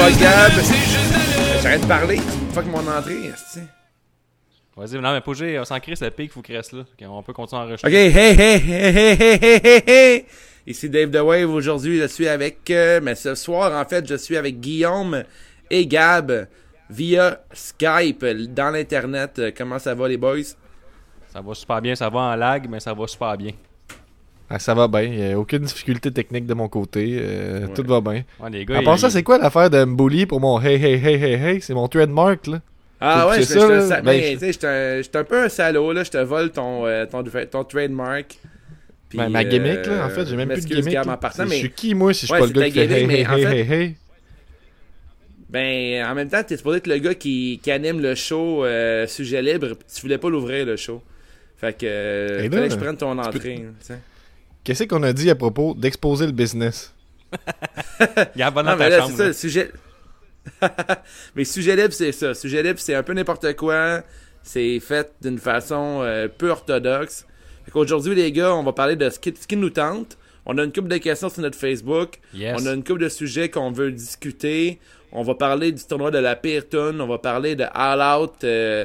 pas Gab. J'arrête de parler. Fuck mon entrée. Vas-y, non, mais Pogé, on s'en crie, c'est le pic, faut qu'il reste là. On peut continuer à enregistrer. Ok, hey, hey, hey, hey, hey, hey, hey, hey. Ici Dave The Wave. Aujourd'hui, je suis avec. euh, mais ce soir, en fait, je suis avec Guillaume et Gab via Skype dans l'internet. Euh, Comment ça va, les boys? Ça va super bien, ça va en lag, mais ça va super bien. Ah, ça va bien, y a aucune difficulté technique de mon côté, euh, Ouais. tout va bien. Ouais, les gars, À part ça, c'est quoi l'affaire de me bully pour mon hey hey hey hey hey? C'est mon trademark là. Ah ouais, C'est je- ça, ça- Ben, ben, je- tu sais, j'étais un- j'étais un peu un salaud, là. Je te vole ton, euh, ton, ton trademark. Ben, ma gimmick euh, là, en fait, j'ai même plus de gimmick. Partant, Je mais suis qui moi si je suis Ouais, pas le gars qui fait hey hey mais en hey fait- hey hey Ben, en même temps, t'es supposé être le gars qui, qui anime le show euh, sujet libre. Tu voulais pas l'ouvrir, le show. Fait que, euh, fallait que je prenne ton entrée. tu sais. Qu'est-ce qu'on a dit à propos d'exposer le business? Gab, va Non, dans mais ta là, c'est ça, le sujet. mais sujet libre, c'est ça. Sujet libre, c'est un peu n'importe quoi. C'est fait d'une façon euh, peu orthodoxe. Fait qu'aujourd'hui, les gars, on va parler de ce qui, ce qui nous tente. On a une couple de questions sur notre Facebook. Yes. On a une couple de sujets qu'on veut discuter. On va parler du tournoi de la pire tune. On va parler de All Out, euh,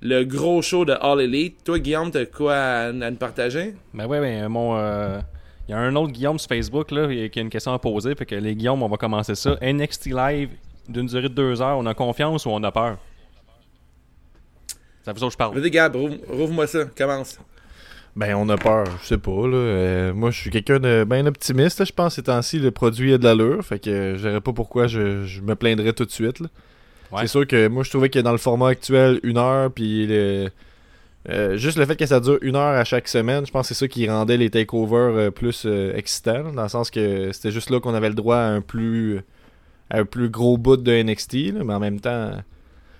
le gros show de All Elite. Toi, Guillaume, t'as quoi à, à nous partager? Ben ouais, ben mon. euh, Il y a un autre Guillaume sur Facebook là, qui a une question à poser. Fait que les Guillaume, on va commencer ça. NXT Live d'une durée de deux heures, on a confiance ou on a peur? Ça vous autres, je parle. Vas-y, Gab, rouvre- rouvre-moi ça. Commence. Ben on a peur, je sais pas là. Euh, moi je suis quelqu'un de bien optimiste, je pense ces temps-ci le produit a de l'allure, fait que euh, je verrais pas pourquoi je, je me plaindrais tout de suite. là. Ouais. C'est sûr que moi je trouvais que dans le format actuel, une heure, puis le- euh, juste le fait que ça dure une heure à chaque semaine, je pense que c'est ça qui rendait les takeovers euh, plus euh, excitants, dans le sens que c'était juste là qu'on avait le droit à un plus à un plus gros bout de NXT, là, mais en même temps,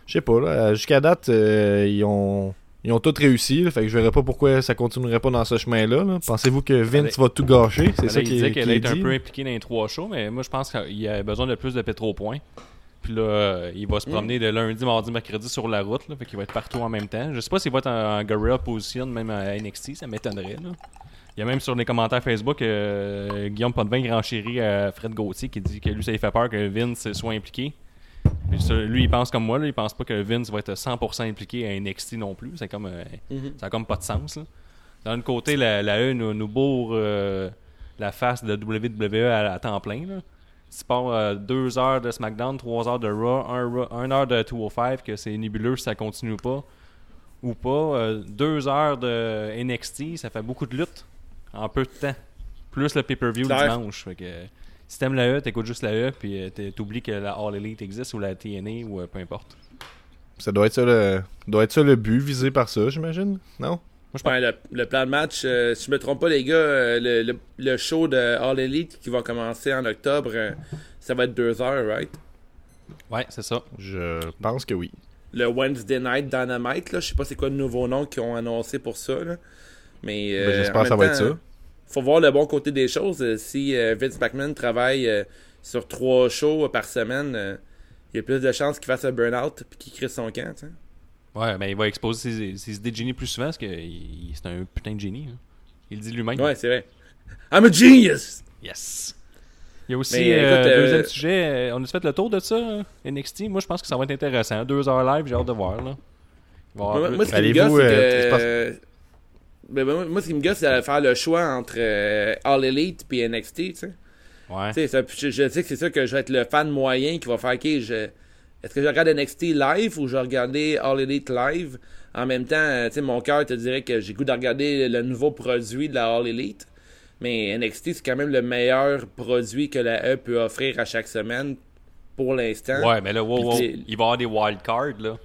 je sais pas, là, jusqu'à date, ils ont ils ont tout réussi, là, fait que je verrais pas pourquoi ça continuerait pas dans ce chemin-là. là. Pensez-vous que Vince va tout gâcher? C'est ça là, qui il est, disait qu'elle est un peu impliquée dans les trois shows, mais moi je pense qu'il a besoin de plus de pétro-points. Puis là, euh, il va se promener de lundi, mardi, mercredi sur la route. Là, fait qu'il va être partout en même temps. Je sais pas s'il va être en, en gorilla position, même à NXT, ça m'étonnerait. là. Il y a même sur les commentaires Facebook euh, Guillaume Potvin grand chéri à Fred Gauthier qui dit que lui ça lui fait peur que Vince soit impliqué. Puis ça, lui il pense comme moi, là, il pense pas que Vince va être 100% impliqué à NXT non plus. C'est comme euh, ça a comme pas de sens. D'un côté, la, la E nous, nous bourre euh, la face de WWE à, à temps plein. Là. Pars euh, deux heures de SmackDown, trois heures de Raw, un, Raw- un heure de 205, que c'est nébuleux si ça continue pas, ou pas, euh, deux heures de NXT, ça fait beaucoup de lutte en peu de temps. Plus le pay-per-view dimanche. Fait que, euh, si t'aimes la E, t'écoutes juste la E, puis euh, t'oublies que la All Elite existe ou la TNA ou peu importe. Ça doit être ça le, doit être ça le but visé par ça, j'imagine? Non? Ouais, le, le plan de match, euh, si je me trompe pas, les gars, euh, le, le- le show de All Elite qui va commencer en octobre, euh, ça va être deux heures, right? Ouais, c'est ça. Je pense que oui. Le Wednesday Night Dynamite, là, je sais pas c'est quoi le nouveau nom qu'ils ont annoncé pour ça, là. Mais euh, Ben, J'espère que ça va être ça. Faut voir le bon côté des choses. Si euh, Vince McMahon travaille euh, sur trois shows par semaine, euh, il y a plus de chances qu'il fasse un burn-out et qu'il crée son camp, tu sais. Ouais, mais il va exposer ses, ses idées de génie plus souvent parce que c'est un putain de génie. hein. Il le dit lui-même. Ouais, c'est vrai. I'm a genius! Yes! Il y a aussi Mais, euh, écoute, euh, deuxième sujet. euh, On a fait le tour de ça, hein, NXT. Moi, je pense que ça va être intéressant. Deux heures live, j'ai hâte de voir. Là. Moi, moi, ce qui me Allez-vous, gosse, euh, que... ben, ben, moi, ce qui me gosse, c'est de faire le choix entre euh, All Elite et NXT, tu sais. Ouais. Tu sais, ça- je, je sais que c'est ça que je vais être le fan moyen qui va faire, ok, je, est-ce que je regarde NXT live ou je vais regarder All Elite live? En même temps, euh, tu sais, mon cœur te dirait que j'ai goût de regarder le nouveau produit de la All Elite. Mais NXT, c'est quand même le meilleur produit que la E peut offrir à chaque semaine pour l'instant. Ouais, mais là, wow, wow, il va y avoir des wildcards, là.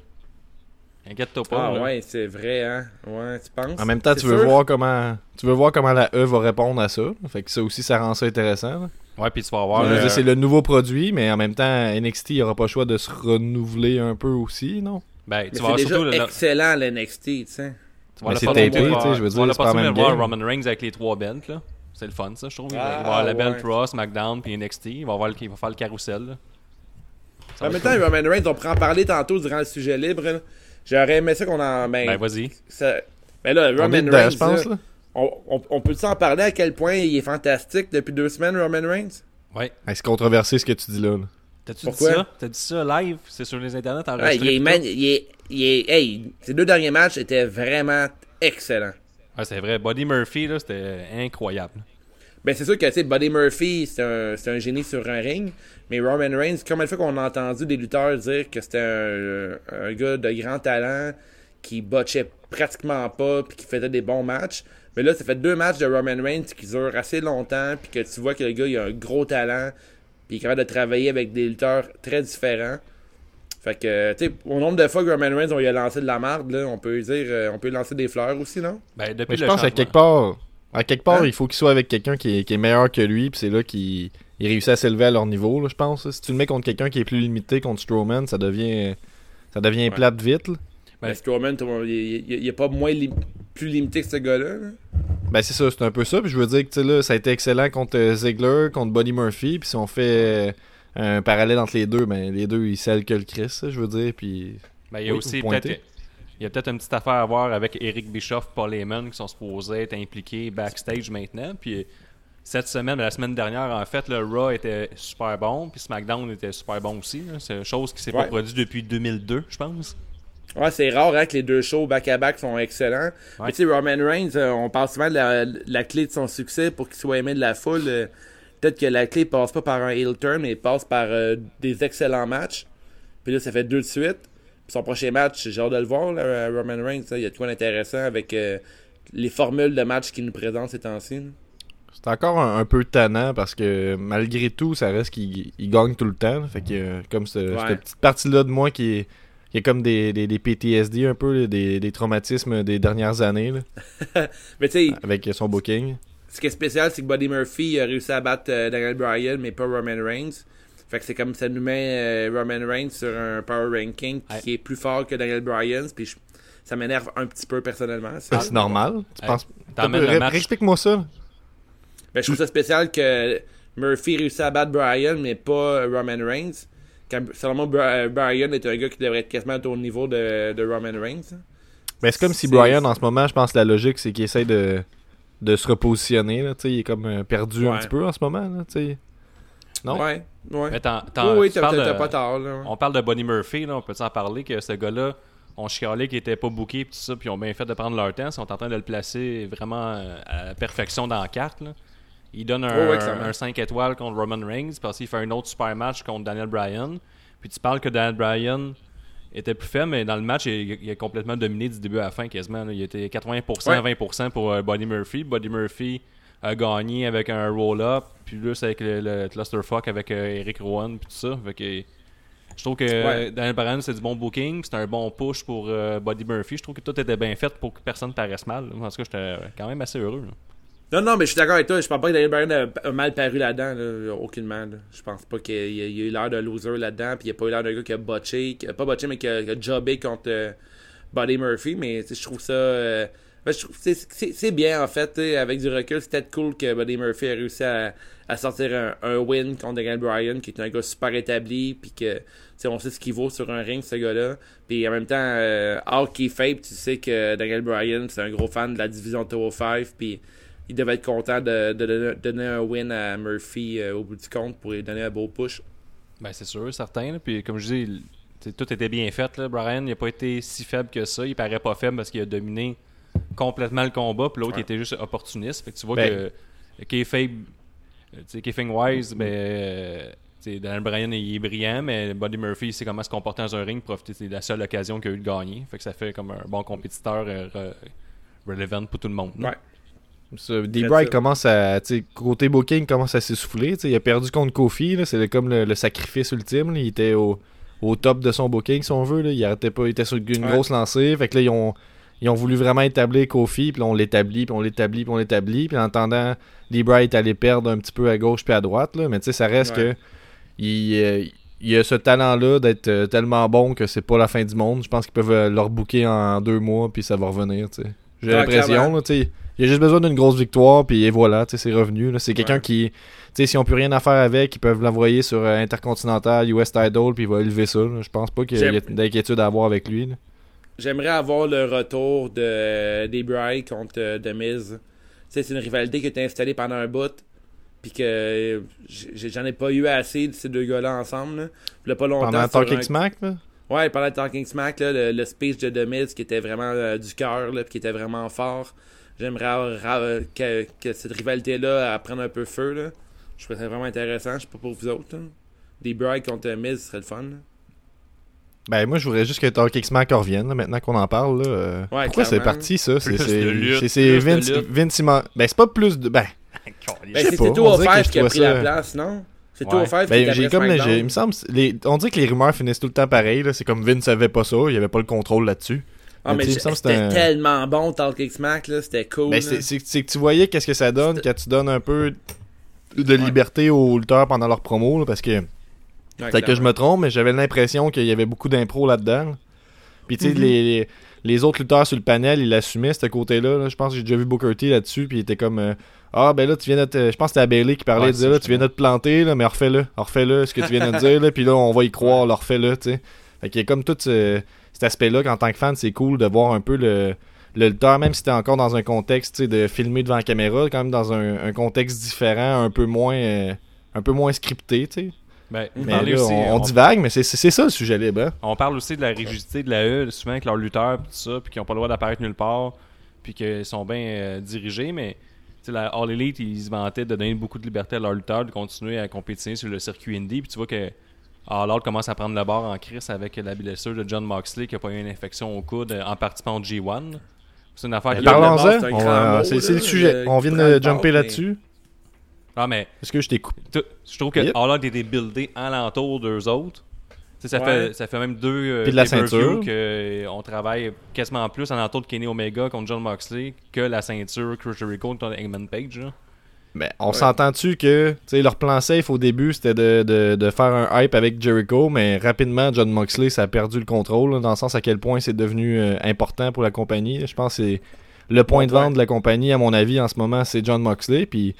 Inquiète-toi pas. Ah là. ouais, c'est vrai, hein? Ouais, tu penses? En même temps, tu veux sûr? voir comment tu veux voir comment la E va répondre à ça. Fait que ça aussi, ça rend ça intéressant. là. Ouais, puis tu vas veux euh, dire, c'est le nouveau produit, mais en même temps, NXT, il aura pas le choix de se renouveler un peu aussi, non? ben, Mais tu vas déjà surtout le. excellent, l'NXT, tu sais. Tu vas c'est tapé, tu vas- tu sais, je veux dire, c'est pas même de voir. Roman Reigns avec les trois belts, là. C'est le fun, ça, je trouve. Il va, il va Ah, avoir la belt ouais. Raw, SmackDown, puis NXT. Il va, avoir le- il va faire le carrousel, là. En même temps. Roman Reigns, on pourrait en parler tantôt durant le sujet libre. J'aurais aimé ça qu'on en. Ben, Ben, vas-y. ben là, Roman Reigns, je pense. là, Là. on, on, on peut s'en parler à quel point il est fantastique depuis deux semaines, Roman Reigns? Ouais. Hey, c'est controversé ce que tu dis là. là. T'as-tu dit Pourquoi? ça? T'as dit ça live? C'est sur les internets Ouais, enregistré? il est man- il est- il est- hey, ces deux derniers matchs étaient vraiment excellents. Ouais, c'est vrai. Buddy Murphy, là, c'était incroyable. Ben, c'est sûr que, tu sais, Buddy Murphy, c'est un, c'est un génie sur un ring. Mais Roman Reigns, combien de fois qu'on a entendu des lutteurs dire que c'était un, un gars de grand talent qui botchait pratiquement pas puis qui faisait des bons matchs. Mais là, ça fait deux matchs de Roman Reigns qui durent assez longtemps puis que tu vois que le gars, il a un gros talent puis il est capable de travailler avec des lutteurs très différents. Fait que, tu sais, au nombre de fois que Roman Reigns, on lui a lancé de la marde, là, on peut dire, euh, on peut lancer des fleurs aussi, non? Ben, depuis Mais je le pense à quelque part, à quelque part, Hein? il faut qu'il soit avec quelqu'un qui est, qui est meilleur que lui, puis c'est là qu'il il réussit à s'élever à leur niveau, là, je pense. Si tu le mets contre quelqu'un qui est plus limité contre Strowman, ça devient ça devient Ouais. plate vite. là. Ben- Strowman, il, il- il est pas moins plus limité que ce gars-là. là. Ben c'est ça, c'est un peu ça. Puis je veux dire que tu sais, là, ça a été excellent contre euh, Ziggler, contre Buddy Murphy. Puis si on fait euh, un parallèle entre les deux, ben les deux ils scellent que le Chris, ça, je veux dire. Puis Ben, il y a Oui, aussi peut-être. Il y a peut-être une petite affaire à voir avec Eric Bischoff, Paul Heyman qui sont supposés être impliqués backstage maintenant. Puis cette semaine, la semaine dernière, en fait, le Raw était super bon, puis SmackDown était super bon aussi. C'est une chose qui s'est pas produite depuis 2002, je pense. Ouais, c'est rare hein, que les deux shows back-à-back sont excellents. Ouais. Mais tu sais, Roman Reigns, euh, on parle souvent de la, la clé de son succès pour qu'il soit aimé de la foule. euh, Peut-être que la clé passe pas par un heel turn, mais passe par euh, des excellents matchs. Puis là, ça fait deux de suite. Son prochain match, j'ai hâte de le voir, là, euh, Roman Reigns. là, Il y a de quoi d'intéressant avec euh, les formules de match qu'il nous présente ces temps-ci. c'est encore un, un peu tannant parce que malgré tout, ça reste qu'il il gagne tout le temps. là. Fait que euh, comme ce- Ouais. cette petite partie-là de moi qui est, qui est comme des, des, des PTSD un peu, des, des traumatismes des dernières années Mais tu avec son booking. Ce qui est spécial, c'est que Buddy Murphy a réussi à battre Daniel Bryan, mais pas Roman Reigns. Fait que c'est comme ça nous met euh, Roman Reigns sur un power ranking Ouais. qui est plus fort que Daniel Bryan. Puis je- ça m'énerve un petit peu personnellement. ça. C'est normal. Tu penses. Explique-moi ça. Ben, je trouve ça spécial que Murphy réussit à battre Bryan, mais pas Roman Reigns. Quand, selon moi, Bra- Bryan est un gars qui devrait être quasiment au niveau de, de Roman Reigns. Ben, c'est comme si Brian, en ce moment, je pense que la logique, c'est qu'il essaie de, de se repositionner. Là, tu sais, il est comme euh, perdu un petit peu en ce moment. Là, tu sais. Non? Ouais, ouais. Mais oui, t'as pas. Là. On parle de Buddy Murphy, là, on peut en parler que ce gars-là, on chialait qu'il était pas booké tout ça, puis ils ont bien fait de prendre leur temps. Ils sont en train de le placer vraiment euh, à la perfection dans la carte. Là. Il donne un, Oh, ouais, clairement. un 5 étoiles contre Roman Reigns, parce qu'il fait un autre super match contre Daniel Bryan. Puis tu parles que Daniel Bryan était plus faible, mais dans le match, il, il a complètement dominé du début à la fin quasiment. là. Il était 80% à 20% pour euh, Buddy Murphy. Buddy Murphy a gagné avec un roll-up, puis là, c'est avec le, le clusterfuck avec euh, Eric Rowan, puis tout ça. Fait que je trouve que Ouais. Daniel Bryan, c'est du bon booking, c'est un bon push pour euh, Buddy Murphy. Je trouve que tout était bien fait pour que personne paraisse mal. En tout cas, j'étais quand même assez heureux. là. Non, non, mais je suis d'accord avec toi. Je pense pas que Daniel Bryan a, mal paru là-dedans, là, aucunement. Là. Je pense pas qu'il y a, eu l'air de loser là-dedans, puis il a pas eu l'air d'un gars qui a botché, qui a pas botché, mais qui a, qui a jobé contre euh, Buddy Murphy. Mais je trouve ça. euh, ben, je trouve c'est, c'est, bien en fait, avec du recul. Peut-être cool que Buddy Murphy a réussi à, à sortir un, un win contre Daniel Bryan, qui est un gars super établi, puis que on sait ce qu'il vaut sur un ring, ce gars-là. Puis en même temps, euh, hors kayfabe, tu sais que Daniel Bryan, c'est un gros fan de la division 205, puis il devait être content de, de donner- un win à Murphy euh, au bout du compte pour lui donner un beau push. Ben, c'est sûr, certain. Puis comme je dis, tout était bien fait. Là. Brian, il n'a pas été si faible que ça. Il paraît pas faible parce qu'il a dominé complètement le combat. Puis l'autre, Ouais. était juste opportuniste. Fait que tu vois Ben- que Kayfabe, euh, Wise, ben, euh, Daniel Bryan, il est brillant, mais Buddy Murphy, il sait comment se comporter dans un ring, profiter c'est la seule occasion qu'il a eu de gagner. Fait que ça fait comme un bon compétiteur euh, re- relevant pour tout le monde. Ouais. D-Bry commence à. tu sais, Côté booking, commence à s'essouffler. tu sais, Il a perdu contre Kofi. là, C'est comme le, le sacrifice ultime. là, Il était au, au top de son booking, si on veut. là, Il arrêtait pas. Il était sur une Ouais. grosse lancée. Fait que là, ils ont, ils ont voulu vraiment établir Kofi. Puis on l'établit, puis on l'établit, puis on l'établit. Puis en attendant, D-Bry est allé perdre un petit peu à gauche puis à droite. Là, mais tu sais, ça reste Ouais. que. Il, euh, il a ce talent-là d'être euh, tellement bon que c'est pas la fin du monde. Je pense qu'ils peuvent euh, leur booker en deux mois, puis ça va revenir. tu sais. J'ai Ouais, l'impression. tu sais. Il a juste besoin d'une grosse victoire, puis et voilà, tu sais, c'est revenu. C'est quelqu'un Ouais. qui, tu sais, si on peut rien à faire avec, ils peuvent l'envoyer sur Intercontinental, US Tidal, puis il va élever ça. Je pense pas qu'il y ait d'inquiétude à avoir avec lui. là. J'aimerais avoir le retour de des Bry contre euh, The Miz. Tu sais, c'est une rivalité qui a été installée pendant un bout. puis que euh, j'en ai pas eu assez de ces deux gars-là ensemble. Là. Pas longtemps. Pendant Talking un- Smack, là? Ouais, pendant le Talking Smack, là, le, le speech de The Miz qui était vraiment euh, du cœur, qui était vraiment fort. J'aimerais ra- que, que cette rivalité-là prenne un peu feu. Là. Je trouve ça vraiment intéressant. Je sais pas pour vous autres. là. Des Bride contre Miz, ce serait le fun. Ben, moi, je voudrais juste que Talking Smack revienne, là, maintenant qu'on en parle. Là. Euh, Ouais, Pourquoi c'est parti, ça? C'est Vince. Vince Ben, c'est pas plus de. Ben, Ben, Je sais c'est pas, tout je qui a pris ça- la place, non? C'est tout Ouais. au Five qui ben j'ai comme. Il me semble. les- on dirait que les rumeurs finissent tout le temps pareil. là. C'est comme Vince savait pas ça. Il avait pas le contrôle là-dessus. Ah, mais c'était un- tellement bon, Talking Smack, là. C'était cool. Ben, c'est que tu voyais qu'est-ce que ça donne quand tu donnes un peu de liberté aux lutteurs pendant leur promo. là, parce que. Ouais, Peut-être que je me trompe, mais j'avais l'impression qu'il y avait beaucoup d'impro là-dedans. Puis tu sais, Mhm. les, les, les autres lutteurs sur le panel, ils l'assumaient, ce côté-là. là. Je pense que j'ai déjà vu Booker T là-dessus, puis il était comme euh, Ah, ben là, tu viens de te- Je pense que c'était Bailey qui parlait, Ouais, il disait ça, là, tu viens de te planter, là, mais refais-le, refais-le, ce que tu viens de dire, là, puis là, on va y croire, là, refais-le, tu sais. Fait qu'il y a comme tout ce- cet aspect-là qu'en tant que fan, c'est cool de voir un peu le, le lutteur, même si t'es encore dans un contexte de filmer devant la caméra, quand même dans un, un contexte différent, un peu moins, euh, un peu moins scripté, tu sais. Ben, Mais parler là, aussi, on, on divague, mais c'est- ça le sujet libre. hein. On parle aussi de la rigidité de la E, souvent avec leurs lutteurs pis tout ça, puis qu'ils n'ont pas le droit d'apparaître nulle part, puis qu'ils sont bien euh, dirigés, mais tu sais, la All Elite, ils se vantaient de donner beaucoup de liberté à leurs lutteurs, de continuer à compétitionner sur le circuit indie, puis tu vois que All Out commence à prendre le bord en crise avec la blessure de John Moxley qui a pas eu une infection au coude en participant au G1. C'est une affaire qui... parle- Parlons-en, c'est le sujet. On vient de jumper là-dessus. Ah, mais Est-ce que je t'écoute? tout- je trouve que Yep. All Out était buildé alentour d'eux autres. Ça, Ouais. fait, ça fait même deux euh, Puis de la ceinture. que on travaille quasiment plus alentour de Kenny Omega contre John Moxley que la ceinture Chris Jericho contre Eggman Page. là. Ben, on Ouais. s'entend-tu que tu sais, leur plan safe au début c'était de, de, de faire un hype avec Jericho, mais rapidement John Moxley ça a perdu le contrôle, là, dans le sens à quel point c'est devenu euh, important pour la compagnie. Je pense que c'est le point de Ouais. vente de la compagnie, à mon avis, en ce moment, c'est John Moxley. Puis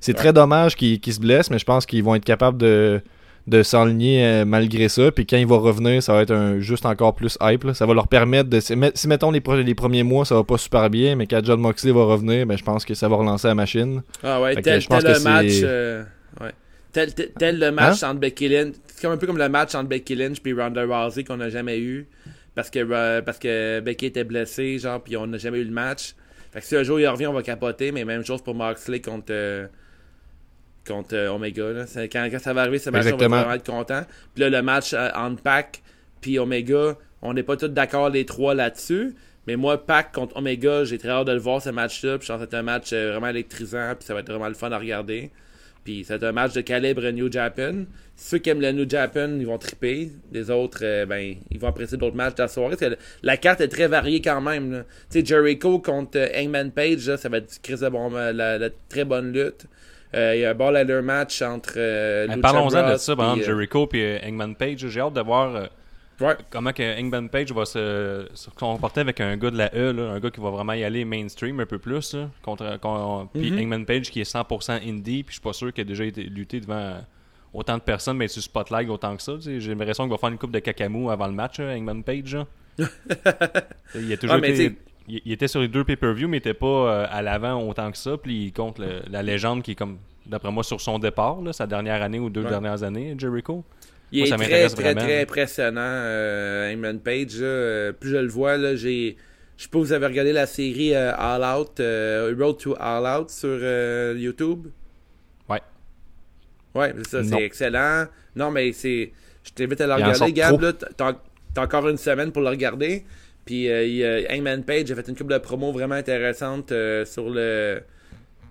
c'est Ouais. très dommage qu'il qu'il se blesse, mais je pense qu'ils vont être capables de, de s'enligner euh, malgré ça. Puis quand il va revenir, ça va être un, juste encore plus hype. là. Ça va leur permettre de. Si, met- si, mettons les, les premiers mois, ça va pas super bien, mais quand John Moxley va revenir, ben, je pense que ça va relancer la machine. Ah ouais, que tel, le match. euh, ouais. tel, tel, le match Hein? entre Becky Lynch. C'est comme un peu comme le match entre Becky Lynch et Ronda Rousey qu'on n'a jamais eu. Parce que, euh, parce que Becky était blessée, genre, puis on n'a jamais eu le match. Fait que si un jour il revient, on va capoter, mais même chose pour Moxley contre. euh, contre euh, Omega. Là. Quand, quand ça va arriver, ce match on va vraiment être content. Puis là, le match euh, entre Pac puis Omega, on n'est pas tous d'accord les trois là-dessus. Mais moi, Pac contre Omega, j'ai très hâte de le voir ce match-là. Puis je pense que c'est un match euh, vraiment électrisant. Puis ça va être vraiment le fun à regarder. Puis c'est un match de calibre New Japan. Ceux qui aiment le New Japan, ils vont triper. Les autres, euh, ben, ils vont apprécier d'autres matchs de la soirée. Parce que la carte est très variée quand même. Tu sais, Jericho contre Hangman Page, là, ça va être la très bonne lutte. Euh, Il y a un ball ladder match entre euh, Parlons-en de ça, par exemple, euh, Jericho et Hangman Page. J'ai hâte de voir ouais. comment que Hangman Page va se, se comporter avec un gars de la E, là, un gars qui va vraiment y aller mainstream un peu plus. Là, contre, con- puis Mhm. Hangman Page qui est 100% indie, puis je suis pas sûr qu'il a déjà été lutté devant autant de personnes, mais sur Spotlight autant que ça. J'ai l'impression qu'il va faire une coupe de cacamou avant le match, là, Hangman Page. il a toujours mais été- il, il était sur les deux pay-per-view, mais il était pas euh, à l'avant autant que ça. Puis il compte le- la légende qui est comme, d'après moi, sur son départ, là, sa dernière année ou deux Ouais. dernières années, Jericho. Il Moi, est ça très, très, vraiment. très impressionnant, euh, Page. là. Euh, plus je le vois, là, j'ai. Je sais pas, vous avez regardé la série euh, All Out, Road to All Out sur YouTube? Ouais. Ouais, c'est ça, c'est excellent. Non, mais c'est. Je t'invite à le regarder, Gab. t'as encore une semaine pour le regarder. Puis euh, il, euh, Hangman Page a fait une couple de promos vraiment intéressantes euh, sur le.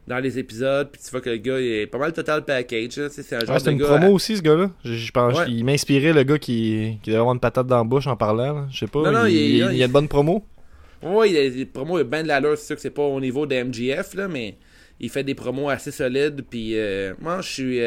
Dans les épisodes, puis tu vois que le gars il est pas mal total package. sais, C'est un genre Ouais, de une gars. promo aussi, ce gars-là. Je, je pense Ouais. qu'il m'inspirait le gars qui, qui devait avoir une patate dans la bouche en parlant. Je sais pas. Non, non, il, il- il- il- il y a de bonnes promos. Ouais, il a des promos, il a bien de l'allure. C'est sûr que c'est pas au niveau de MGF, là, mais il fait des promos assez solides. Puis euh, moi, je suis.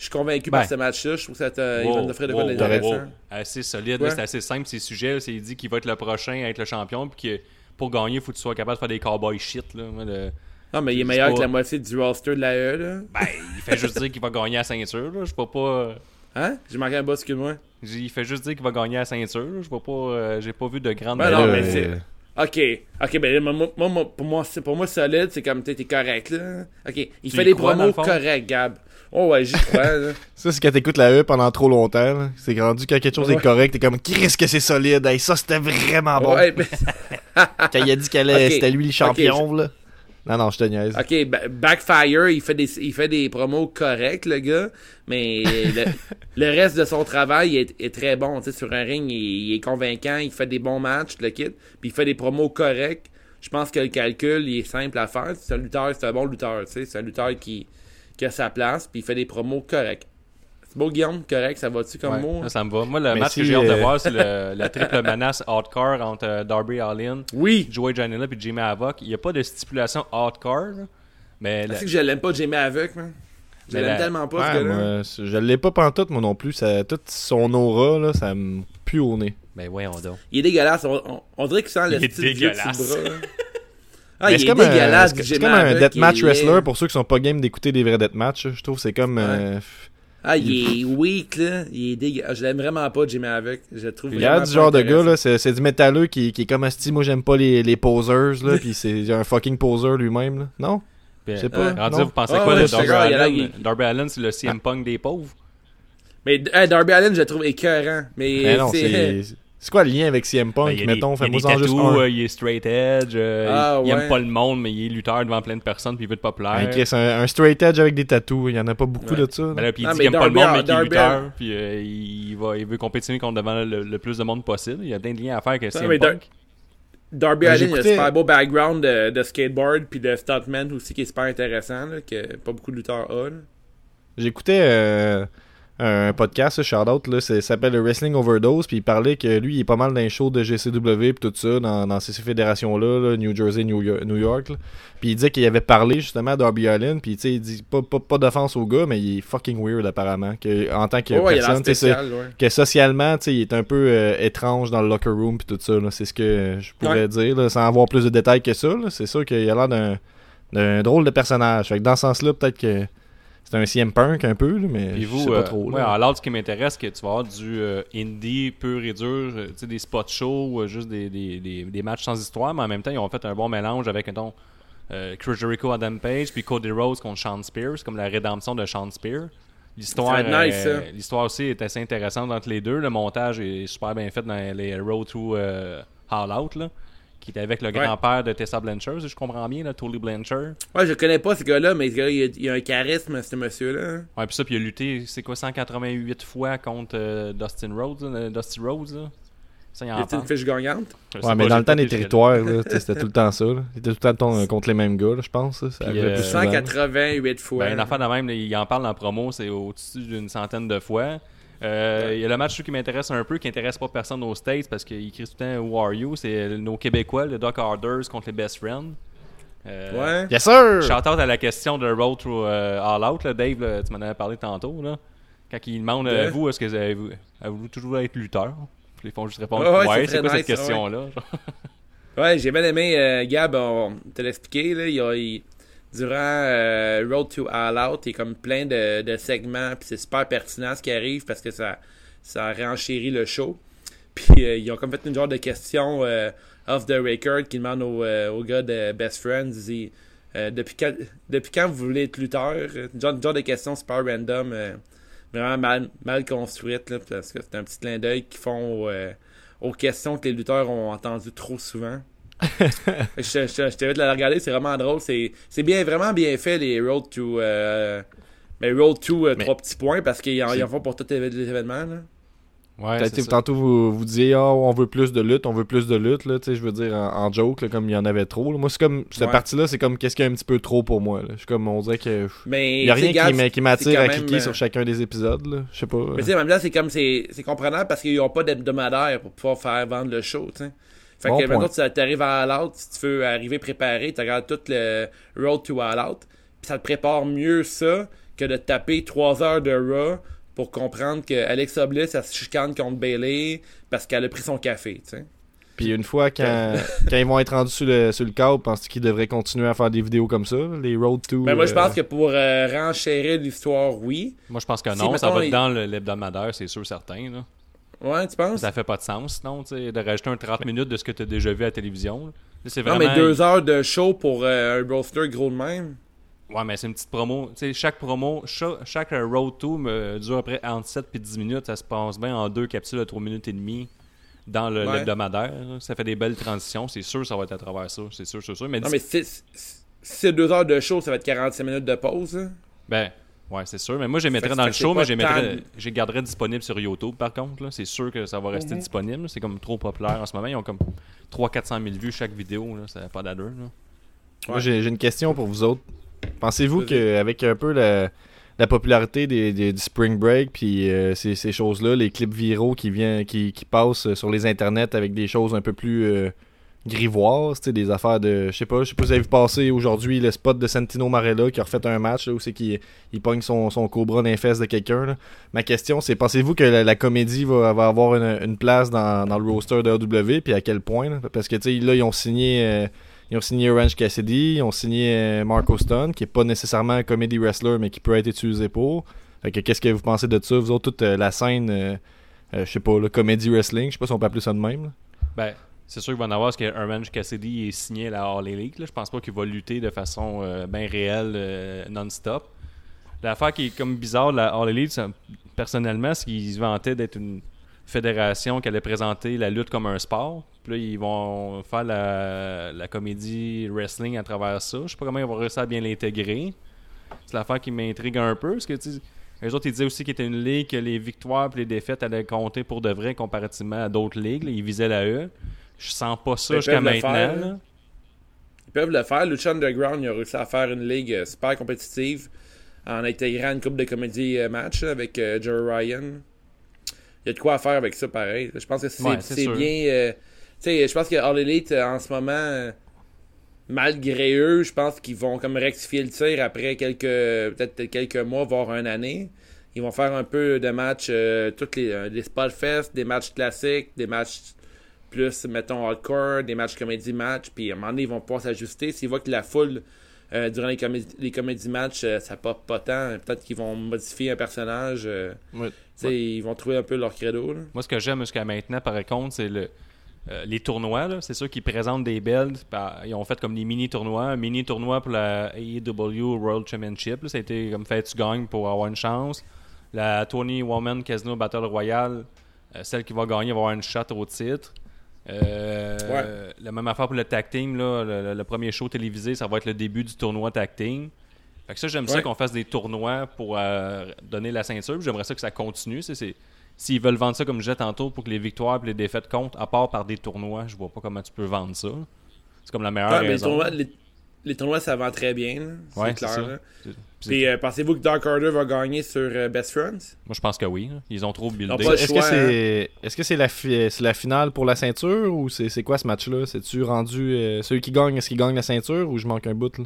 Euh, je suis convaincu par Ben. ce match-là. Je trouve que ça te- il Wow, va nous offrir de quoi wow, d'intéressant. wow, wow. Assez solide, Ouais. c'est assez simple ces sujets. C'est il dit qu'il va être le prochain à être le champion, puis que pour gagner, il faut que tu sois capable de faire des cowboy shit. Là. Moi, le- Non, mais il est meilleur pas- que la moitié du roster de la E, là. Ben, il fait juste dire qu'il va gagner la ceinture. Là. Je vois pas. Hein? J'ai manqué un boss, excuse-moi. J'ai- Il fait juste dire qu'il va gagner la ceinture. là. Je vois pas. euh, J'ai pas vu de grande. Ben non, mais euh, c'est- Ok, ok, ben moi, moi, moi, pour moi, c'est pour moi solide, c'est comme t'es t'es correct là. Ok, il Tu fait des promos corrects, Gab. Oh ouais, j'y crois. Ça, c'est quand t'écoutes la E pendant trop longtemps. C'est rendu quand quelque chose Ouais. est correct, t'es comme, Qu'est-ce que c'est solide? Hey, ça, c'était vraiment bon. Ouais, Quand il a dit qu'elle allait- Ok. c'était lui le champion, là. Non, non, je te niaise. ok, ba- Backfire, il fait des, il fait des promos corrects, le gars, mais le, le reste de son travail est, est très bon. Tu sais, sur un ring, il, il est convaincant, il fait des bons matchs, le kit, puis il fait des promos corrects. Je pense que le calcul, il est simple à faire. C'est un lutteur, c'est un bon lutteur, tu sais, c'est un lutteur qui, qui a sa place, puis il fait des promos corrects. C'est beau, Guillaume, correct, ça va-tu comme Ouais, mot? ça me va. Moi, le Mais match si, que j'ai hâte de euh, voir, c'est le, la triple menace hardcore entre euh, Darby Allin, Oui! Joey Janela et Jimmy Havoc. Il n'y a pas de stipulation hardcore, là, mais la- C'est que je l'aime pas, Jamie Avec, man? Je l'aime la- tellement pas, ce Ouais, gars-là. moi, c'est- je l'ai pas pantoute, moi non plus. Ça, toute son aura, là, ça me pue au nez. ben voyons donc. Il est dégueulasse. On, on- on dirait qu'il sent le style petit bras. Ah, il c'est est comme un- dégueulasse. c'est- du C'est Jamie comme un Havoc, deathmatch est wrestler pour ceux qui sont pas game d'écouter des vrais deathmatch. Je trouve que c'est comme. euh, Ah, il est weak, là. Il est dégueulasse. Je l'aime vraiment pas, Jimmy Avec. Je le trouve Il y a vraiment du genre de gars, là, c'est du métalleux qui, qui est comme Asti. Moi, j'aime pas les, les posers, là, pis c'est un fucking poser lui-même, là. Non? Puis, Je sais euh, pas, non? vous pensez Ah quoi ouais, de Darby d'accord, il y en a Allin? qui- Darby Allin, c'est le CM Punk des pauvres. Mais hey, Darby Allin, je le trouve écœurant. Mais, Mais non, c'est. c'est. Quoi le lien avec CM Punk? Ben, il y a Mettons, des, il y a des en juste tattoos, un. euh, il est straight edge, euh, Ah, il, il ouais. aime pas le monde, mais il est lutteur devant plein de personnes, puis il veut être populaire. Un, Chris, un, un straight edge avec des tattoos, il y en a pas beaucoup Ouais. de ça. Ben là, puis il Ah, dit mais qu'il aime pas le Darby- monde, mais qu'il est lutteur, puis euh, il, va, il veut compétitionner contre devant le, le plus de monde possible. Il y a plein de liens à faire avec CM Punk. Darby Ben, Allin, il a un super beau background de, de skateboard puis de stuntman aussi qui est super intéressant, là, que pas beaucoup de lutteurs ont. J'écoutais euh, un podcast, shout out, là, ça s'appelle le Wrestling Overdose, puis il parlait que lui, il est pas mal dans les shows de GCW puis tout ça, dans, dans ces fédérations-là, là, New Jersey, New York, New York. Puis il disait qu'il avait parlé justement Darby Allin, puis tu sais, il dit pas, pas, pas d'offense au gars, mais il est fucking weird apparemment, que, en tant que personne, spécial, ouais. que socialement, tu sais, il est un peu euh, étrange dans le locker room puis tout ça, c'est ce que je pourrais Ouais. dire, là, sans avoir plus de détails que ça, c'est sûr qu'il a l'air d'un d'un drôle de personnage, fait que dans ce sens-là, peut-être que c'est un CM Punk un peu, là, mais Puis je vous, sais pas euh, trop. ouais, là. alors, ce qui m'intéresse, c'est que tu vas avoir du euh, indie pur et dur, euh, tu sais, des spots shows, ou, euh, juste des, des, des, des matchs sans histoire, mais en même temps, ils ont fait un bon mélange avec, mettons, euh, Chris Jericho, Adam Page, puis Cody Rhodes contre Sean Spears, comme la rédemption de Sean Spears. L'histoire, nice, euh, ça. l'histoire aussi est assez intéressante entre les deux. Le montage est super bien fait dans les Road to euh, All Out, là, qui est avec le grand-père de Tessa Blanchard, si je comprends bien, là, Tully Blanchard. Ouais, je connais pas ce gars-là, mais ce gars-là, il, a, il a un charisme, ce monsieur-là. Ouais, puis ça, puis il a lutté, c'est quoi, 188 fois contre euh, Dustin Rhodes, là, Dusty Rhodes, là? Ça, il en une fiche gagnante. Ouais, mais pas, dans le temps des territoires, c'était tout le temps ça. Là. Il était tout le temps ton- contre les mêmes gars, là, je pense. là. Ça Puis, euh, plus souvent. 188 fois. Ben, une affaire de même, là, il en parle en promo, c'est au-dessus d'une centaine de fois. Euh, Il y a le match qui m'intéresse un peu, qui intéresse pas personne aux States parce qu'il écrit tout le temps Who are you? C'est nos Québécois, le Doc Harders contre les Best Friends. Euh, Ouais. Yes, sir! Shout out à la question de Road to euh, All Out, là, Dave, là, tu m'en avais parlé tantôt. Là, quand il demande euh, Ouais. vous, est-ce que vous avez, avez-vous toujours être lutteur? Puis ils font juste répondre Ouais, ouais, Ouais, c'est quoi nice, cette question-là Ouais, j'ai bien aimé euh, Gab, on te l'a expliqué, là, il y a, il- durant euh, Road to All Out, il y a comme plein de, de segments, puis c'est super pertinent ce qui arrive parce que ça, ça renchérit le show. Puis euh, ils ont comme fait une genre de question euh, off the record qui demande au, euh, gars de Best Friends, il euh, depuis, quand, depuis quand vous voulez être lutteur? Genre, genre de question super random, euh, vraiment mal, mal construite, là, parce que c'est un petit clin d'œil qu'ils font au, aux questions que les lutteurs ont entendues trop souvent. Je je- je- je t'invite à la regarder, c'est vraiment drôle. C'est c'est bien, vraiment bien fait, les Road to. Euh, mais Road to, euh, Mais- trois petits points, parce qu'ils en, en font pour tous les événements. Là. Ouais, Peut-être, c'est ça. tantôt, vous, vous disiez, ah, on veut plus de lutte, on veut plus de lutte, là, tu sais, je veux dire, en, en joke, là, comme il y en avait trop. là. Moi, c'est comme, cette Ouais. partie-là, c'est comme qu'est-ce qu'il y a un petit peu trop pour moi, là? Je suis comme, on dirait que. Mais Il y a rien qui qui m'attire à même, cliquer euh, sur chacun des épisodes, là. Je sais pas. Mais tu sais, en même temps, c'est comme c'est c'est comprenable parce qu'ils n'ont pas d'hebdomadaire pour pouvoir faire vendre le show, tu sais. Fait Bon que point. maintenant, tu arrives à All Out, si tu veux arriver préparé, tu regardes tout le Road to All Out, puis ça te prépare mieux ça que de taper 3 heures de Raw pour comprendre que Alexa Bliss, elle se chicane contre Bailey parce qu'elle a pris son café, tu sais. Puis une fois, quand, quand ils vont être rendus sur le, sur le câble, penses-tu qu'ils devraient continuer à faire des vidéos comme ça, les Road to. Mais moi, je euh, pense que pour euh, renchérir l'histoire, oui. Moi, je pense que Si, non, ça mettons, va il- être dans l'hebdomadaire, c'est sûr, certain. Là. Ouais, tu penses? Ça fait pas de sens, non, de rajouter un 30 minutes de ce que tu as déjà vu à la télévision. là. Non, mais deux heures de show pour euh, un roster gros de même. Ouais, mais c'est une petite promo. Tu sais, chaque promo, cha- chaque, euh, road to me dure à peu près entre 7 et 10 minutes. Ça se passe bien en deux capsules de 3 minutes et demie dans Ouais. l'hebdomadaire. Ça fait des belles transitions. C'est sûr que ça va être à travers ça. C'est sûr, c'est sûr. Mais, Non, mais si c'est deux heures de show, ça va être 45 minutes de pause. hein? ben, ouais, c'est sûr. Mais moi, je les mettrais dans le show, mais je les garderais disponibles sur YouTube, par contre. là. C'est sûr que ça va rester Mhm. disponible. C'est comme trop populaire en ce moment. Ils ont comme 300-400 000 vues chaque vidéo. Là. Ça n'a pas d'allure. là. Moi, Ouais. j'ai une question pour vous autres. Pensez-vous qu'avec un peu la, la popularité des, des- du Spring Break, puis euh, ces, ces choses-là, les clips viraux qui, viennent, qui, qui passent sur les internets avec des choses un peu plus euh, sais, des affaires de. Je sais pas, je sais pas si vous avez vu passer aujourd'hui le spot de Santino Marella qui a refait un match là, où c'est qu'il il pogne son, son cobra dans les fesses de quelqu'un. Ma question, c'est pensez-vous que la, comédie va, avoir une, place dans, le roster de AW, puis à quel point? Parce que, tu sais, là, ils ont signé. euh, ils ont signé Orange Cassidy, ils ont signé euh, Marco Stone, qui est pas nécessairement un comedy wrestler, mais qui peut être utilisé pour. Fait que qu'est-ce que vous pensez de ça, vous autres, toute euh, la scène, euh, je sais pas, le comedy wrestling, je sais pas si on peut appeler ça de même. Ben, c'est sûr qu'il va en avoir parce que Cassidy est signé à la All Elite. Là. Je pense pas qu'il va lutter de façon euh, bien réelle euh, non-stop. L'affaire qui est comme bizarre de la All Elite, personnellement, c'est qu'ils se vantaient d'être une fédération qui allait présenter la lutte comme un sport. Puis là, ils vont faire la, comédie wrestling à travers ça. Je sais pas comment ils vont réussir à bien l'intégrer. C'est l'affaire qui m'intrigue un peu. Parce que, les autres, ils disaient aussi qu'il était une ligue que les victoires et les défaites allaient compter pour de vrai comparativement à d'autres ligues. Ils visaient la E. Je sens pas ça Ils jusqu'à maintenant. faire, là. là. Ils peuvent le faire. Lucha Underground, il a réussi à faire une ligue euh, super compétitive en intégrant une coupe de comédie euh, match avec euh, Joe Ryan. Il y a de quoi à faire avec ça, pareil. Je pense que c'est Ouais, bien. euh, tu sais, je pense que All Elite, en ce moment, malgré eux, je pense qu'ils vont comme rectifier le tir après quelques peut-être quelques mois, voire une année. Ils vont faire un peu de matchs, euh, toutes les, euh, des Spotfest, des matchs classiques, des matchs plus, mettons, hardcore, des matchs comédie match, puis à un moment donné, ils vont pouvoir s'ajuster. S'ils voient que la foule, euh, durant les, comédies les comédies match, euh, ça pop pas tant, peut-être qu'ils vont modifier un personnage. euh, Ouais. tu sais, Ils vont trouver un peu leur credo. Là. Moi, ce que j'aime jusqu'à maintenant, par contre, c'est le, euh, les tournois. C'est sûr qu'ils présentent des belts. Par- Ils ont fait comme des mini-tournois. Un mini-tournoi pour la AEW World Championship. là. Ça a été comme fait, tu gagnes pour avoir une chance. La 20 Woman Casino Battle Royale, euh, celle qui va gagner va avoir une shot au titre. Euh, La même affaire pour le tag team. Là, le, premier show télévisé, ça va être le début du tournoi tag team. Fait que ça, j'aime ça qu'on fasse des tournois pour euh, donner la ceinture. J'aimerais ça que ça continue. C'est- S'ils veulent vendre ça comme je disais tantôt pour que les victoires et les défaites comptent, à part par des tournois, je vois pas comment tu peux vendre ça. C'est comme la meilleure Ouais, les tournois, les, les tournois, ça vend très bien. c'est clair. C'est- Puis euh, pensez-vous que Dark Order va gagner sur euh, Best Friends? Moi, je pense que oui. Ils ont trop buildé. Le Est-ce que c'est est-ce que c'est la, fi- c'est la finale pour la ceinture ou c'est c'est quoi ce match-là? C'est-tu rendu. euh, celui qui gagne, est-ce qu'il gagne la ceinture ou je manque un bout là?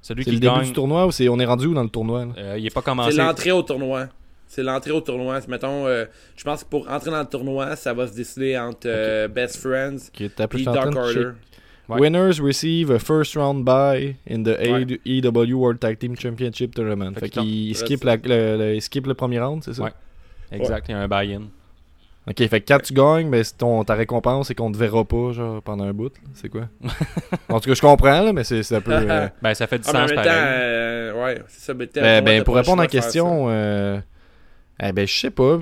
Celui C'est qui le début gagne, du tournoi ou c'est on est rendu où dans le tournoi là? euh, il est pas C'est commencé. l'entrée au tournoi. C'est l'entrée au tournoi. Mettons, euh, je pense que pour entrer dans le tournoi, ça va se décider entre euh, Best Friends et Dark de Order. Ouais. Winners receive a first round bye in the Ouais. AEW World Tag Team Championship Tournament. Fait Fait qu'il skip, la- le, le- il skip le premier round, c'est ça? Ouais. Exact, il y a un buy-in. Ok, fait que quand tu gagnes, ben, c'est ton, ta récompense, c'est qu'on te verra pas genre, pendant un bout. C'est quoi? en tout cas, je comprends, là, mais c'est un peu. euh, Ben, ça fait du Ah, sens pareil. euh, ouais, c'est ça. mais Ben, ben, pour répondre à la question, euh, eh ben, je sais pas.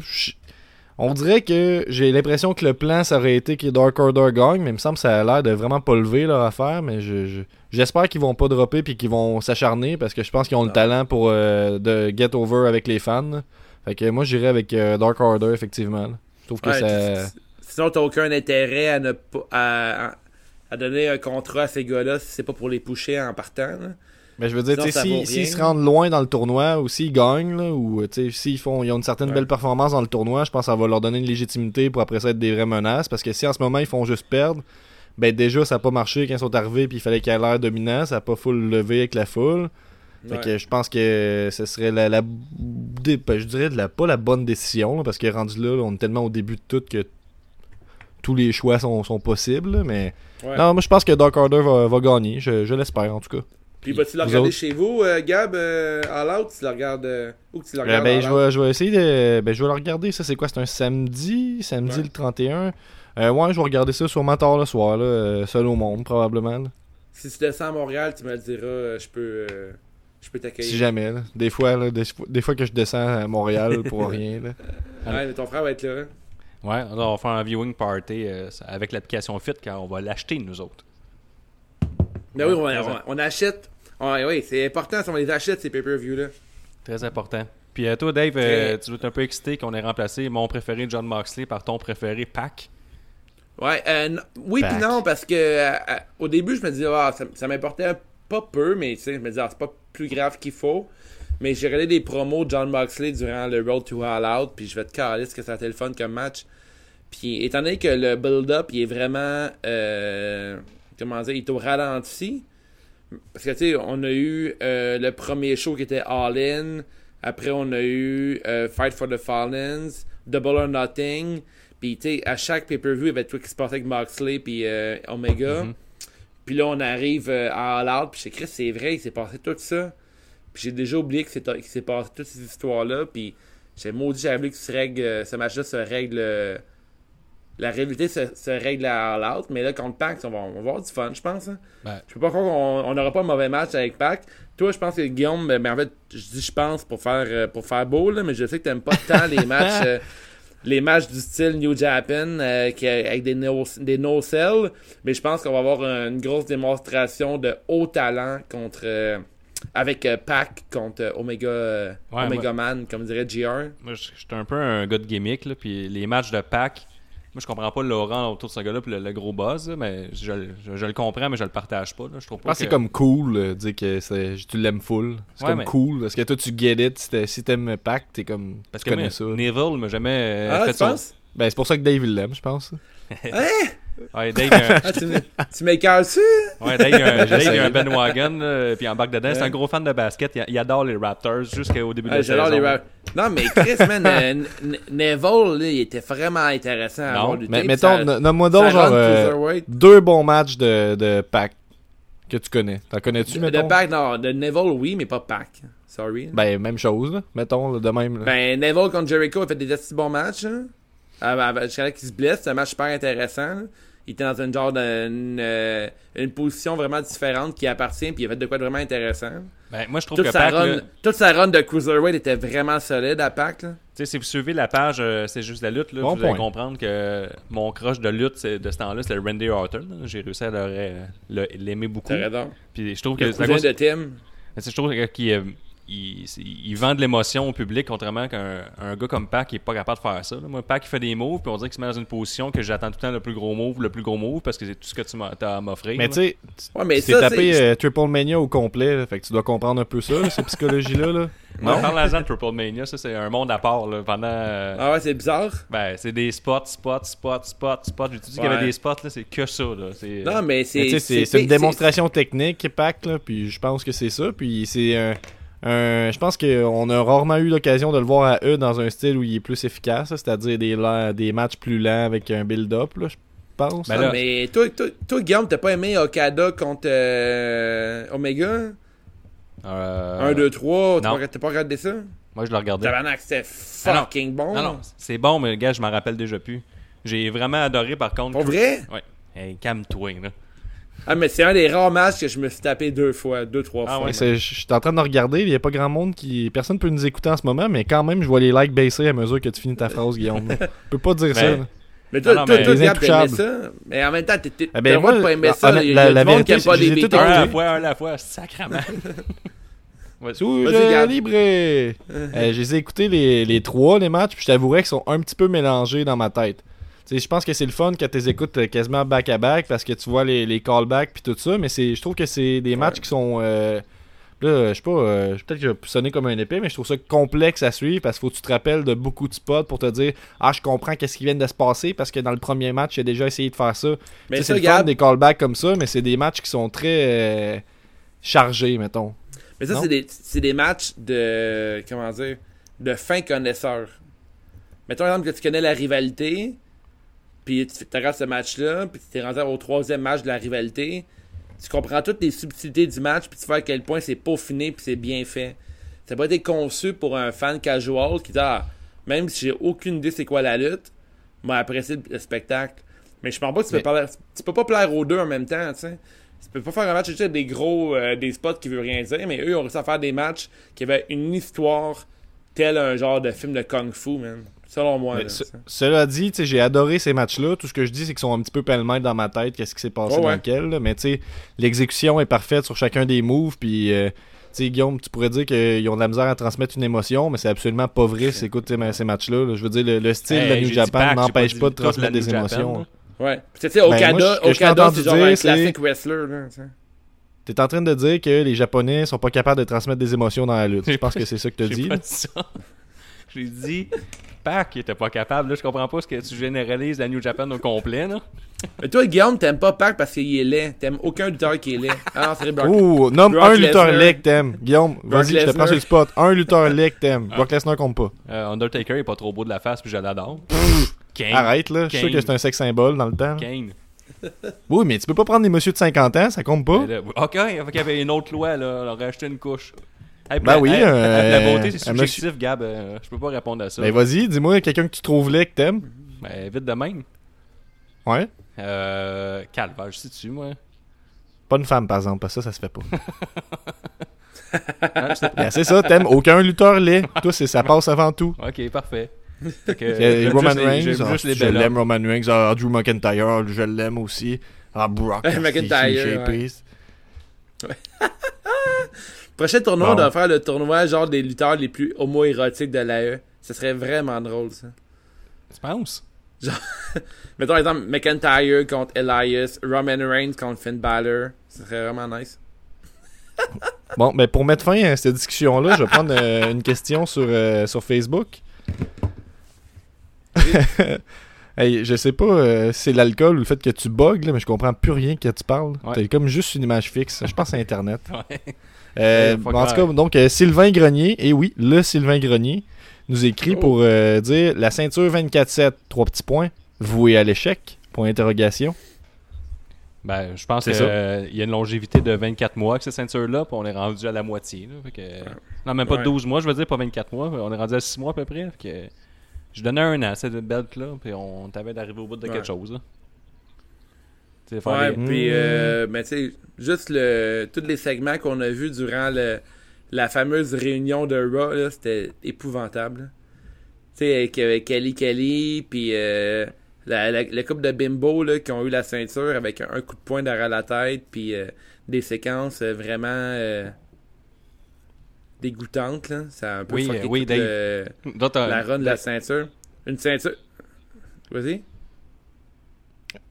On dirait que j'ai l'impression que le plan, ça aurait été que Dark Order gagne, mais il me semble que ça a l'air de vraiment pas lever leur affaire. Mais je, je- j'espère qu'ils vont pas dropper puis qu'ils vont s'acharner parce que je pense qu'ils ont le talent pour euh, de get over avec les fans. Fait que moi, j'irais avec euh, Dark Order, effectivement. là. Je trouve que Ouais, ça. t- Sinon, t'as aucun intérêt à ne pas à, donner un contrat à ces gars-là si c'est pas pour les pusher en partant. là. Mais je veux dire, si- s'ils rien. se rendent loin dans le tournoi ou s'ils gagnent, là, ou s'ils font, ils ont une certaine Ouais. belle performance dans le tournoi, je pense que ça va leur donner une légitimité pour après ça être des vraies menaces. Parce que si en ce moment ils font juste perdre, ben déjà ça n'a pas marché quand ils sont arrivés puis il fallait qu'il y ait l'air dominant, ça n'a pas full levé avec la foule. Fait Ouais. que je pense que ce serait la, ben, je dirais de la, pas la bonne décision là, parce que rendu là, on est tellement au début de tout que tous les choix sont, sont possibles. mais Ouais. non, moi je pense que Dark Order va, va gagner, je, je l'espère en tout cas. Puis vas-tu le regarder autres? chez vous, euh, Gab, euh, All Out, tu le regardes... euh, où que tu le Euh, regardes ben, je vais, je vais essayer de. Ben, je vais le regarder. Ça, c'est quoi? C'est un samedi? Samedi Ouais. le 31. Euh, ouais, je vais regarder ça sûrement tard le soir, là, euh, seul au monde, probablement. là. Si tu descends à Montréal, tu me le diras, euh, je peux... euh, je peux t'accueillir. Si jamais. là. Des fois, là, des, des fois que je descends à Montréal pour rien. Là. Ouais, mais ton frère va être là. hein? Ouais, alors on va faire un viewing party euh, avec l'application Fit car on va l'acheter nous autres. Mais oui, on- on achète... Ouais, oui, c'est important si on les achète, ces pay-per-views-là. Très important. Puis euh, toi, Dave, euh, Très- tu dois être un peu excité qu'on ait remplacé mon préféré John Moxley par ton préféré Pac? Ouais, euh, oui puis non, parce que euh, euh, au début, je me disais, ah, ça, ça m'importait pas peu, mais tu sais, je me disais, ah, c'est pas plus grave qu'il faut. Mais j'ai regardé des promos de John Moxley durant le Road to All Out, puis je vais te caler ce que ça a été le fun comme match. Puis étant donné que le build-up, il est vraiment, euh, comment dire, il est au ralenti. Parce que tu sais, on a eu euh, le premier show qui était All In. Après, on a eu euh, Fight for the Fallens, Double or Nothing. Puis tu sais, à chaque pay-per-view, il y avait tout qui se passait avec Moxley puis euh, Omega. Mhm. Puis là, on arrive à All Out. Puis j'ai Chris, c'est vrai, il s'est passé tout ça. Puis j'ai déjà oublié que c'est- qu'il s'est passé toutes ces histoires-là. Puis j'ai maudit, j'avais oublié que ce, règle, ce match-là se règle. La réalité se, se règle à Out. Mais là, contre Pac, on va, on va avoir du fun, je pense. hein. Ben. Je peux pas croire qu'on on n'aura pas un mauvais match avec Pac. Toi, je pense que Guillaume, ben, ben, en fait, je dis je pense pour faire, euh, pour faire beau, là, mais je sais que t'aimes pas tant les matchs. euh, les matchs du style New Japan euh, qui, avec des no, des no sell mais je pense qu'on va avoir une grosse démonstration de haut talent contre euh, avec euh, Pac contre Omega Ouais, Omega Man comme dirait GR Moi, je je suis un peu un gars de gimmick, là, puis les matchs de Pac, moi, je comprends pas le Laurent autour de ce gars-là, puis le, le gros buzz, là, mais je, je- je le comprends, mais je le partage pas. Là. Je trouve pas que c'est comme cool, euh, dire que c'est- tu l'aimes full. C'est Ouais, comme mais- cool. Parce que toi, tu get it. Si t'es- Si t'aimes Pac, t'es comme. Parce tu que connais moi, ça. Neville m'a jamais euh, ah fait penses? Ben, c'est pour ça que Dave il l'aime, je pense. Ouais, Dave, ah, tu, tu dessus ouais, Dave, il y a un- Dave, il y a J'essaye. un Ben Wagon, puis en bac dedans, c'est un gros fan de basket. Il, il adore les Raptors jusqu'au début de Ah, la J'adore saison. les Non, mais Chris, man, euh, Neville, là, il était vraiment intéressant à Non, avoir Mais mettons, nomme-moi donc genre euh, deux bons matchs de, de Pac que tu connais. T'en connais-tu, De mettons? Pac, non, de Neville, oui, mais pas Pac. Sorry. Ben, même chose, là. Mettons, là, de même. là. Ben, Neville contre Jericho a fait des assez bons matchs. Hein. Avant- avant- Jusqu'à là qu'il se blesse, c'est un match super intéressant. là. Il était dans une genre d'une euh, une position vraiment différente qui appartient, puis il a fait de quoi de vraiment intéressant. Ben, moi, je trouve Toute que sa, Pac, là, run, toute sa run de Cruiserweight était vraiment solide à Pac. Là. Tu sais, si vous suivez la page euh, C'est juste la lutte, là, Bon vous allez point. comprendre que mon crush de lutte c'est- de ce temps-là, c'était Randy Orton. là. J'ai réussi à le- le- l'aimer beaucoup. Puis je trouve Le que c'est à cousin cause- de Tim. Je trouve que- qu'il euh, il, il vend de l'émotion au public, contrairement qu'un un gars comme Pac qui est pas capable de faire ça. là. Moi, Pac il fait des moves, puis on dirait qu'il se met dans une position que j'attends tout le temps le plus gros move, le plus gros move, parce que c'est tout ce que tu m'as t'as à m'offrir. Mais tu sais, Ouais, tu tapé euh, Triple Mania au complet, là, fait que tu dois comprendre un peu ça, là, cette psychologie-là. Là. Ouais, Parle-en de Triple Mania, ça c'est un monde à part. Là, pendant, euh, Ah ouais, c'est bizarre. ben, c'est des spots, spots, spots, spots, spots. J'ai dit qu'il y avait des spots, là, c'est que ça. Là. C'est, Non, mais c'est. C'est c'est une démonstration technique, Pac, là, puis je pense que c'est ça. Puis c'est un, un- Je pense qu'on a rarement eu l'occasion de le voir à eux dans un style où il est plus efficace, c'est-à-dire des, matchs plus lents avec un build-up, là, je pense. Ben Ah, là- mais toi, toi, toi, Guillaume, t'as pas aimé Okada contre euh, Omega? Euh, 1, 2, 3, t'as pas, regardé ça? Moi, je le regardais. Tabarnak, c'était Ah non. fucking bon. Non, non, c'est bon, mais gars, je m'en rappelle déjà plus. J'ai vraiment adoré, par contre. Pour vrai? Ouais. Hey, calme-toi, là. Ah, mais c'est un des rares matchs que je me suis tapé deux fois, deux, trois Ah fois. ouais. Je suis en train de regarder, il n'y a pas grand monde qui. Personne peut nous écouter en ce moment, mais quand même, je vois les likes baisser à mesure que tu finis ta phrase, Guillaume. Je peux pas dire ça. Là. Mais toi, Non, non, toi, mais toi, intouchables. ça? Mais en même temps, t'es- t'es- Eh t'as ben, moi, pas aimer la- ça. la- Il y a, la- du la monde qui vérité, aime pas les j'ai tout beaters. Un à la écouté. fois, un à la fois, sacrament. Je Gab. libre. Euh, je les ai écoutés les, les trois, les matchs, puis je t'avouerais qu'ils sont un petit peu mélangés dans ma tête. Je pense que c'est le fun quand tu écoutes euh, quasiment back-à-back parce que tu vois les, les callbacks puis tout ça, mais je trouve que c'est des matchs qui sont. euh, là, je sais pas, euh, peut-être que je vais sonner comme un épée, mais je trouve ça complexe à suivre parce qu'il faut que tu te rappelles de beaucoup de spots pour te dire Ah, je comprends qu'est-ce qui vient de se passer parce que dans le premier match, j'ai déjà essayé de faire ça. Mais c'est le fun des callbacks comme ça, mais c'est des matchs qui sont très euh, chargés, mettons. mais ça, c'est des, c'est des matchs de. Comment dire De fin connaisseur. Mettons, par exemple, que tu connais la rivalité, puis tu regardes ce match-là, puis tu t'es rendu au troisième match de la rivalité. tu comprends toutes les subtilités du match, puis tu vois à quel point c'est peaufiné, puis c'est bien fait. Ça n'a pas été conçu pour un fan casual qui dit ah, même si j'ai aucune idée c'est quoi la lutte, m'a apprécié le spectacle. Mais je pense pas que tu peux, Mais- parler- tu peux pas plaire aux deux en même temps, tu sais. Tu peux pas faire un match avec des gros euh, des spots qui veut rien dire, mais eux ils ont réussi à faire des matchs qui avaient une histoire tel un genre de film de kung fu, man. Selon moi. Là, ce- cela dit, j'ai adoré ces matchs-là. Tout ce que je dis, c'est qu'ils sont un petit peu pêle-mêle dans ma tête, qu'est-ce qui s'est passé Ouais, dans ouais. lequel. là. Mais l'exécution est parfaite sur chacun des moves. Puis, euh, Guillaume, tu pourrais dire qu'ils ont de la misère à transmettre une émotion, mais c'est absolument pas vrai si t'écoutes ces ces matchs-là. là. Je veux dire, le, le style Hey, de j'ai New Japan n'empêche pas de la transmettre des Japan, émotions. Ouais. Tu sais, Ben, Okada, entendu c'est genre un c'est- classique wrestler, là. T'es en train de dire que les Japonais sont pas capables de transmettre des émotions dans la lutte. Je pense que c'est ça que t'as dit. pas dit ça. J'ai dit Pac il était pas capable. Là, je comprends pas ce que tu généralises la New Japan au complet. Là. Mais toi, Guillaume, t'aimes pas Pac parce qu'il est laid. T'aimes aucun lutteur qui est laid. Ah non, c'est Brock. Oh, nomme Brock un lutteur laid que t'aimes. Guillaume, vas-y, je te prends sur le spot. Un lutteur laid que t'aimes. Brock Lesnar compte pas. Euh, Undertaker est pas trop beau de la face, puis je l'adore. Kane. Arrête, là. Je suis sûr que c'est un sex symbole dans le temps. Kane. Oui, mais tu peux pas prendre des messieurs de 50 ans, ça compte pas. Là, ok, il y avait une autre loi, là. On aurait acheté une couche. Hey, Ben la- oui, hey, euh, La beauté, c'est un subjectif, Gab. euh, je peux pas répondre à ça. Ben vas-y, dis-moi quelqu'un que tu trouves laid que t'aimes? Ben, vite de même. Ouais. Euh, Calvaire, je sais-tu, moi? Pas une femme, par exemple, parce que ça, ça se fait pas. Hein? Ben, c'est ça, t'aimes aucun lutteur laid. Toi, c'est ça passe avant tout. ok, parfait. Fait que, Euh, j'aime Roman les- Reigns, ah, je belles l'aime. Roman Reigns. Ah, Drew McIntyre, ah, je l'aime aussi. Ah, Brock. ah, McIntyre, ouais. Prochain tournoi, Bon. on doit faire le tournoi genre des lutteurs les plus homo-érotiques de l'AE. Ce serait vraiment drôle, ça. Tu penses? Mettons, par exemple, McIntyre contre Elias, Roman Reigns contre Finn Balor. Ce serait vraiment nice. Bon, ben pour mettre fin à cette discussion-là, je vais prendre euh, une question sur, euh, sur Facebook. hey, je sais pas euh, si c'est l'alcool ou le fait que tu bugs, là, mais je comprends plus rien que tu parles. Ouais. T'as comme juste une image fixe. Je pense à Internet. Ouais. Euh, Ouais, en tout cas, donc euh, Sylvain Grenier, et oui, le Sylvain Grenier, nous écrit Oh. pour euh, dire la ceinture 24-7, trois petits points, vouée à l'échec, point d'interrogation. Ben, je pense C'est qu'il ça. y a une longévité de 24 mois avec cette ceinture-là, puis on est rendu à la moitié. Là, fait que... Non, même pas Ouais. 12 mois, je veux dire, pas 24 mois. On est rendu à 6 mois à peu près. fait que... Je donnais un an à cette belt-là, puis on t'avait d'arriver au bout de Ouais. quelque chose. Là. Faire Ouais, les- puis, euh, mais tu sais, juste le, tous les segments qu'on a vus durant le, la fameuse réunion de Raw, là, c'était épouvantable. Tu sais, avec, avec Kelly Kelly, puis euh, la, la, le couple de bimbo là, qui ont eu la ceinture avec un, un coup de poing derrière la tête, puis euh, des séquences euh, vraiment euh, dégoûtantes. Là. Ça a un peu Oui, euh, oui, le- euh, la run de la ceinture. Une ceinture... Vas-y.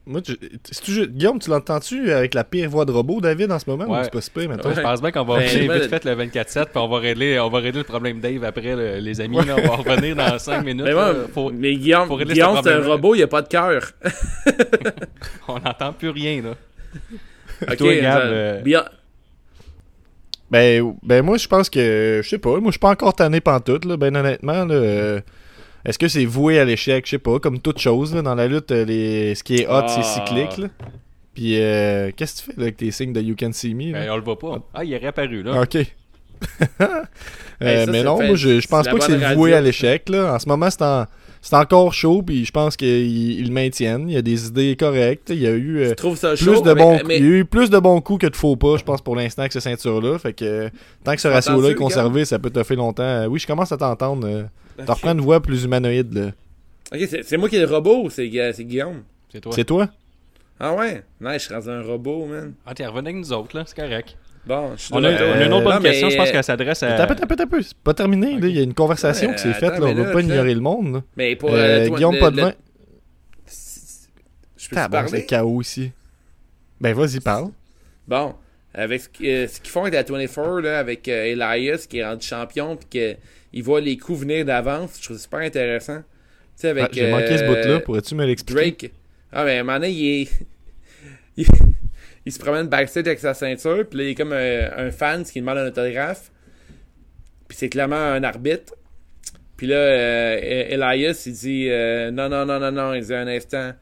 Moi, tu- c'est toujours- Guillaume, tu l'entends-tu avec la pire voix de robot, David, en ce moment? Ouais. ou c'est pas super, mettons? Je pense bien qu'on va Ben, finir moi, vite fait le 24-7, puis on va régler, on va régler le problème Dave après, le- les amis. là. on va revenir dans 5 minutes. Mais, là. Faut- mais Guillaume, ce Guillaume c'est un robot, il a pas de cœur. On n'entend plus rien. Là. Ok, Toi, Gab, euh, bien- Ben, ben moi, je pense que, je sais pas, moi, je suis pas encore tanné pantoute, là, ben honnêtement, là. euh, Est-ce que c'est voué à l'échec? Je sais pas, comme toute chose, là, dans la lutte, euh, les... ce qui est hot, c'est Ah. cyclique, là. Puis, euh, qu'est-ce que tu fais là, avec tes signes de You Can See Me? ben, on le voit pas. Ah, il est réapparu. Là. Ok. Euh, Hey, ça, mais c'est non, fait- moi, je, je pense c'est pas que c'est voué à l'échec, là. En ce moment, c'est en- c'est encore chaud, puis je pense qu'ils ils le maintiennent. Il y a des idées correctes. Il y a eu... euh, ça plus chaud? de bons mais- il y a eu plus de bons coups que de faux pas je pense pour l'instant avec cette ceinture là fait que euh, tant que ce ratio là T'entends-tu, est conservé ça peut te faire longtemps oui je commence à t'entendre euh, t'en reprends une voix plus humanoïde là. Ok, c'est moi qui ai le robot ou c'est Gu- c'est Guillaume? C'est toi. c'est toi? Ah ouais? Non, je suis rendu un robot, man. Ah, t'es revenu avec nous autres, là. C'est correct. Bon, je suis On a, de on a une autre bonne mais, question. Je pense euh, qu'elle s'adresse à. Attends, attends, attends, attends, c'est pas terminé là. il y a une conversation Ouais, qui s'est faite là. on va pas ignorer le monde là. Mais pour. Euh, euh, toi, Guillaume le- Potvin le- Je peux bon, c'est parler? chaos ici ben vas-y parle Bon, avec ce qu'- euh, ce qu'ils font avec la 24, là, avec euh, Elias qui est rendu champion, puis qu'il voit les coups venir d'avance, je trouve ça super intéressant. Tu sais, avec. Ah, j'ai manqué ce euh, bout là pourrais-tu me l'expliquer? Drake. Ah, ben, à un moment donné, il est. il... il se promène backstage avec sa ceinture, puis là, il est comme un, un fan qui demande un autographe. Puis c'est clairement un arbitre. Puis là, euh, Elias, il dit euh, Non, non, non, non, non. Il dit un instant.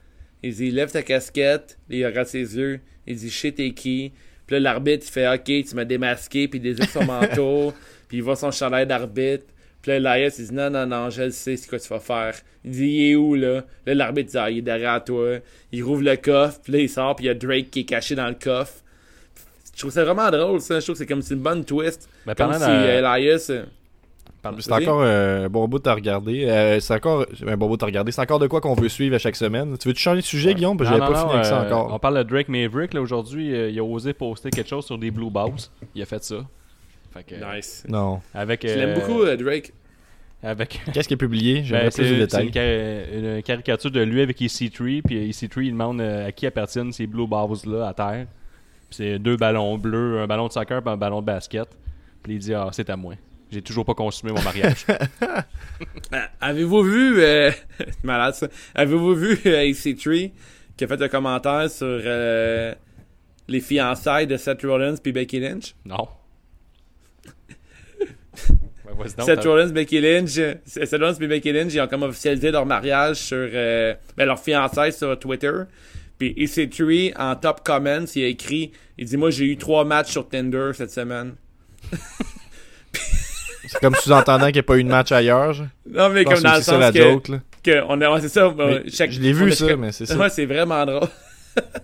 Il dit Lève ta casquette. Il regarde ses yeux. Il dit sais t'es qui? Puis là, l'arbitre, il fait OK, tu m'as démasqué, puis il désigne son manteau, puis il voit son chandail d'arbitre. Puis là, Elias, il dit non, non, non, je le sais, c'est quoi tu vas faire. Il dit, il est où, là? Là, l'arbitre dit, ah, il est derrière toi. Il rouvre le coffre, puis là, il sort, puis il y a Drake qui est caché dans le coffre. Je trouve ça vraiment drôle, ça. Je trouve que c'est comme c'est une bonne twist. Ben, comme si de- euh, Elias. euh, C'est Vas-y. encore euh, un bon bout à regarder. Euh, c'est encore un bon bout à regarder. C'est encore de quoi qu'on veut suivre à chaque semaine. Tu veux-tu changer de sujet, Guillaume? Parce que Non, j'avais pas non, fini avec ça euh, encore. On parle de Drake Maverick. là, Aujourd'hui, euh, il a osé poster quelque chose sur des Blue Balls. Il a fait ça. Fait que, Nice. Non. Avec, Je l'aime euh, beaucoup, euh, Drake? Avec, Qu'est-ce qui est publié? Ben, J'aimerais c'est plus de c'est une, détails. cari- une caricature de lui avec EC3, puis EC3 il demande euh, à qui appartiennent ces blue balls là à terre. Puis c'est deux ballons bleus, un ballon de soccer et un ballon de basket. Puis il dit ah c'est à moi. J'ai toujours pas consumé mon mariage. Ah, Avez-vous vu. Euh... c'est malade, ça. Avez-vous vu euh, AC3 qui a fait un commentaire sur euh, les fiançailles de Seth Rollins puis Becky Lynch? non. Ben, donc, Seth Rollins, Becky Lynch, Seth Rollins et Becky Lynch, ils ont comme officialisé leur mariage sur euh, ben, leur fiançailles sur Twitter. Puis EC3 en top comments, il a écrit, il dit moi j'ai eu trois matchs sur Tinder cette semaine. C'est comme sous-entendant qu'il n'y a pas eu de match ailleurs. Non mais comme dans le c'est ça la sens que, joke. Là. que on a, ouais, c'est ça. Mais chaque- je l'ai vu ça, mais c'est ça. Ouais, c'est vraiment drôle.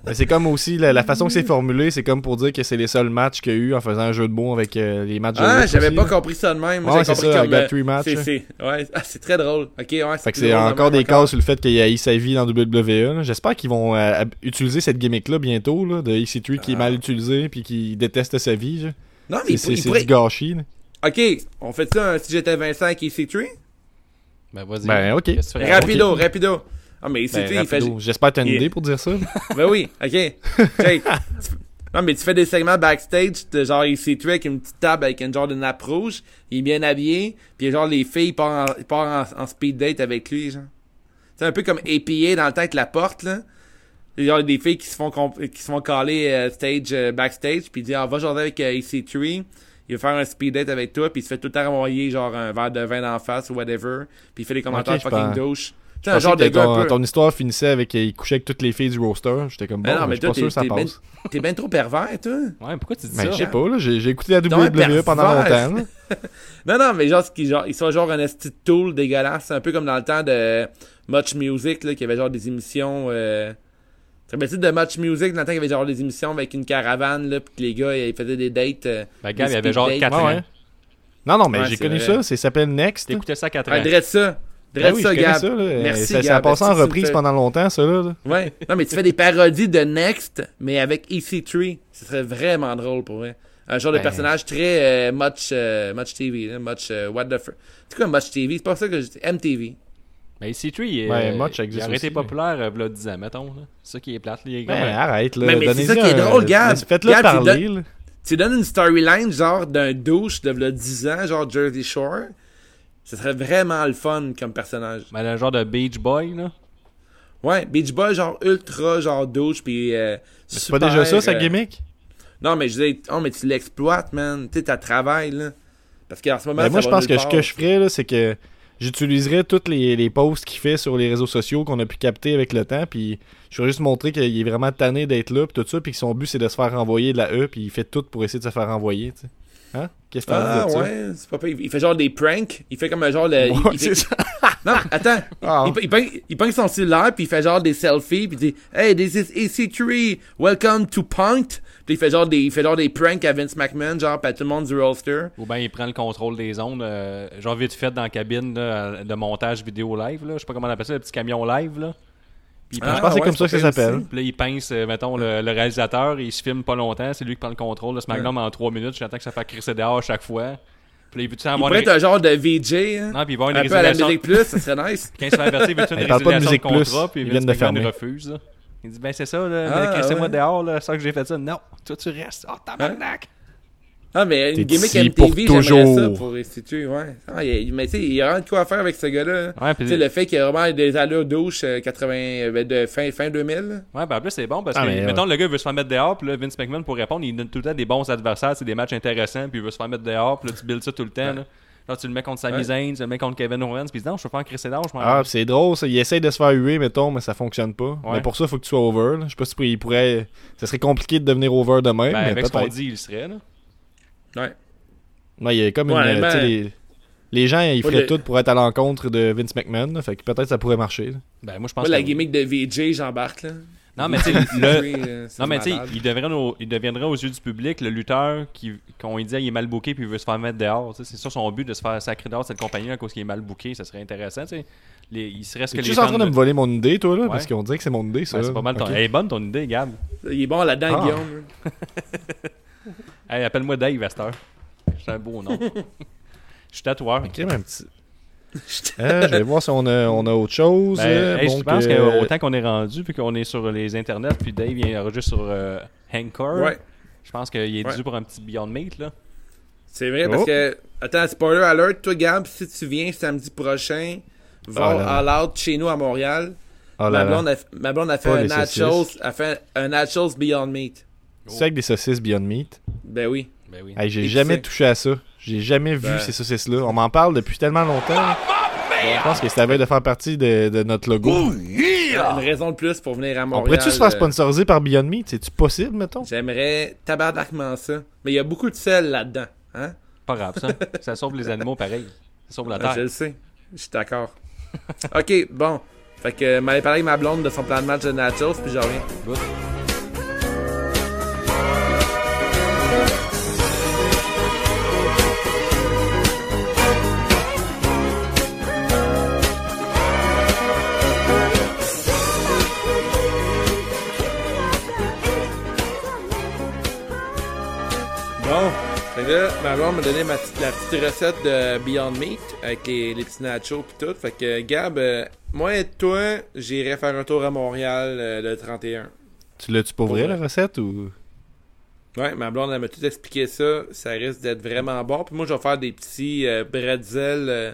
Mais c'est comme aussi la, la façon que c'est formulé, c'est comme pour dire que c'est les seuls matchs qu'il y a eu en faisant un jeu de mots avec euh, les matchs de Ah, j'avais pas là. compris ça de même. Moi, Ouais, j'avais c'est compris ça, comme. Euh, three c'est, ouais, ah, c'est très drôle. Ok, ouais, Fait que plus c'est de encore des cas sur le fait qu'il y a sa vie dans WWE. J'espère qu'ils vont euh, utiliser cette gimmick-là bientôt, là, de EC3 qui est mal utilisé puis qui déteste sa vie. genre. Non, mais C'est il, pourrait- du gâchis. là. Ok, on fait ça hein, si j'étais Vincent avec EC3? Ben vas-y. Ben, ok. Rapido, rapido. Ah, mais EC3, Ben, il fait. J'espère que t'as une il- idée pour dire ça. Ben oui, ok. Tu- non, mais tu fais des segments backstage de genre EC3 avec une petite table avec une genre de nappe rouge. Il est bien habillé. Puis genre les filles partent en, ils partent en, en speed date avec lui, genre. C'est un peu comme APA dans le avec la porte, là. Il a des filles qui se font qui se font caller euh, stage euh, backstage puis il dit ah va jaser avec euh, EC3 il va faire un speed date avec toi puis il se fait tout le temps renvoyer genre un verre de vin d'en face ou whatever puis il fait des commentaires fucking douche un genre que de gars ton, peu ton histoire finissait avec qu'il couchait avec toutes les filles du roster. J'étais comme bon, Mais non, mais mais je suis pas sûr que ça t'es- t'es passe. t'es bien trop pervers toi Ouais, pourquoi tu dis Mais ça? je sais pas, là, j'ai j'ai écouté la WWE pendant pervers. longtemps. non non mais genre, ce qui- genre ils sont genre un esti de tool dégueulasse c'est un peu comme dans le temps de Much Music là qui avait genre des émissions euh... tu te rappelles-tu de Much Music dans le temps qu'il y avait genre des émissions avec une caravane là puis que les gars ils faisaient des dates euh, Ben, Gab, des il avait speed genre dates. 4 Ouais, ans. ouais. Non, non, mais Ouais, j'ai connu vrai. ça. Ça s'appelle Next. T'écoutais ça à 4 Ah, ans. drette ça Ben drette oui, ça Gab ça. là. Merci, ça, ça a Gab. passé en reprise fais- pendant longtemps, ça. Là. là? Ouais. Non, mais tu fais des parodies de Next, mais avec EC3. Ce serait vraiment drôle pour vrai. Un genre de Ben. personnage très euh, much, euh, much TV, là, much euh, what the fuck. C'est quoi Much TV? C'est pas ça que je dis. MTV. Mais C3, il, est- Ouais, Much il existe a arrêté aussi, populaire euh, v'là 10 ans, mettons. C'est ça qui est plate. Les gars, Ben, ben, arrête, là. Mais- mais c'est ça qui est drôle, Gab. Faites-le Gab, tu parler. là. Tu donnes une storyline genre d'un douche de v'là 10 ans, genre Jersey Shore. Ce serait vraiment le fun comme personnage. ben, le genre de Beach Boy, là? Ouais, Beach Boy, genre ultra, genre douche, puis. Euh, C'est pas déjà ça, sa euh, gimmick? Non, mais je disais, oh, mais tu l'exploites, man. Tu sais, t'as travail, là. Parce qu'en ce moment, Ben, moi, je pense que ce que je ferais, là, c'est que j'utiliserais tous les, les posts qu'il fait sur les réseaux sociaux qu'on a pu capter avec le temps, puis je ferais juste montrer qu'il est vraiment tanné d'être là, puis tout ça, puis que son but, c'est de se faire renvoyer de la E, puis il fait tout pour essayer de se faire renvoyer, tu sais. Hein? Qu'est-ce que Ah, ouais, c'est pas pire. Il fait genre des pranks. Il fait comme un genre de. il- Ouais, il fait- c'est ça. Non, attends. Ah. Il, il, il pogne son cellulaire, puis il fait genre des selfies, puis il dit Hey, this is EC3, welcome to Punked. Puis il fait genre des, il fait genre des pranks à Vince McMahon, genre, pis à tout le monde du roster. Ou bien il prend le contrôle des ondes, euh, genre vite fait dans la cabine là, de montage vidéo live, là. Je sais pas comment on appelle ça, le petit camion live, là. Puis il Ah, je pense que c'est ouais, comme ça que ça s'appelle. Puis là, il pince, euh, mettons, le, le réalisateur, il se filme pas longtemps, c'est lui qui prend le contrôle de SmackDown en 3 minutes, j'attends que ça fait crisser dehors à chaque fois. Puis là, il veut-tu Il avoir pourrait une... être un genre de VJ, hein? Non, puis il va avoir une un peu à la résiliation... musique plus, ça serait nice. Quand il se fait avertir, il veut-tu une Il parle pas de résiliation de Musique Plus, contrat, puis Vince viennent de fermer. refuse, là. Il dit, ben c'est ça, là, Ah, crissez-moi ouais. dehors, là, c'est ça que j'ai fait ça. Non, toi tu restes. Oh, tabarnak! Ah, mais une gimmick MTV, j'aimerais ça pour restituer, ouais. Ah, il mais tu sais, il y a rien de quoi à faire avec ce gars-là. Ouais, le fait qu'il y a vraiment des allures douche euh, 80, euh, de fin, fin 2000. là. Ouais, ben en plus, c'est bon parce Ah, que, mais, mettons, le gars il veut se faire mettre dehors, puis là, Vince McMahon, pour répondre, il donne tout le temps des bons adversaires, c'est des matchs intéressants, puis il veut se faire mettre dehors, puis là, tu builds ça tout le temps, là. Là, tu le mets contre Sami Ouais. Zayn, tu le mets contre Kevin Owens, puis il dit non, je peux faire Chris Edge, je m'en Ah, c'est drôle, ça. Il essaye de se faire huer, mettons, mais ça fonctionne pas. Ouais. Mais pour ça, il faut que tu sois over. là. Je sais pas si il pourrait. Ça serait compliqué de devenir over de même, Ben, mais avec ce qu'on dit, il serait, là. Ouais. Ouais, il y a comme Ouais, une. ben- les... les gens, ils feraient le- tout pour être à l'encontre de Vince McMahon. là. Fait que peut-être ça pourrait marcher. là. Ben, moi, je pense Moi, la gimmick de VJ, j'embarque, là. Non, mais tu sais, le. Euh, c'est Non, mais tu il, deviendrait au- il deviendrait aux yeux du public le lutteur qui, qu'on lui dit il est mal booké puis il veut se faire mettre dehors. C'est ça son but de se faire sacrer dehors cette compagnie à cause qu'il est mal booké. Ça serait intéressant. tu sais. Les, il serait ce que les juste en train de me voler mon idée, toi, là, Ouais. parce qu'on dirait que c'est mon idée, ça. Ouais, c'est pas mal ton... Ok. Elle est bonne ton idée, Gab. Il est bon là-dedans, Ah. Guillaume. Hey, appelle-moi Dave heure. C'est un beau nom. Je suis tatoueur. Crime un petit. Euh, je vais voir si on a, on a autre chose. Ben, euh, hey, bon je pense que- qu'autant qu'on est rendu, puis qu'on est sur les internets, puis Dave il enregistre sur euh, Ouais. je pense qu'il est Ouais. dû pour un petit Beyond Meat. Là. C'est vrai, parce Oh. que. Attends, spoiler alert, toi, Gab, si tu viens samedi prochain, va Ah là All Out chez nous à Montréal. Oh là ma, là. blonde a, ma blonde a fait un nachos, a fait un nachos Beyond Meat. C'est avec des saucisses Beyond Meat. Ben oui. Ben oui. Hey, j'ai jamais touché à ça. J'ai jamais vu Ben. ces saucisses-là. On m'en parle depuis tellement longtemps. Je pense que ça avait de faire partie de, de notre logo. Une raison de plus pour venir à On Montréal. pourrait-tu se faire euh, sponsoriser par Beyond Meat? C'est-tu possible, mettons? J'aimerais tabarnakement ça. Mais il y a beaucoup de sel là-dedans. Hein? Pas grave, ça. ça sauve les animaux pareil. Ça sauve la Ouais, terre. je le sais. Je suis d'accord. ok, bon. Fait que m'avait parlé avec ma blonde de son plan de match de nachos, puis je reviens. Good. Fait que là, ma blonde m'a donné ma la petite recette de Beyond Meat avec les, les petits nachos pis tout. Fait que Gab, euh, moi et toi, j'irai faire un tour à Montréal euh, le 31. Tu l'as-tu pour vrai, la recette? ou? Ouais, ma blonde, elle m'a tout expliqué ça. Ça risque d'être vraiment bon. Puis moi, je vais faire des petits euh, bretzels euh,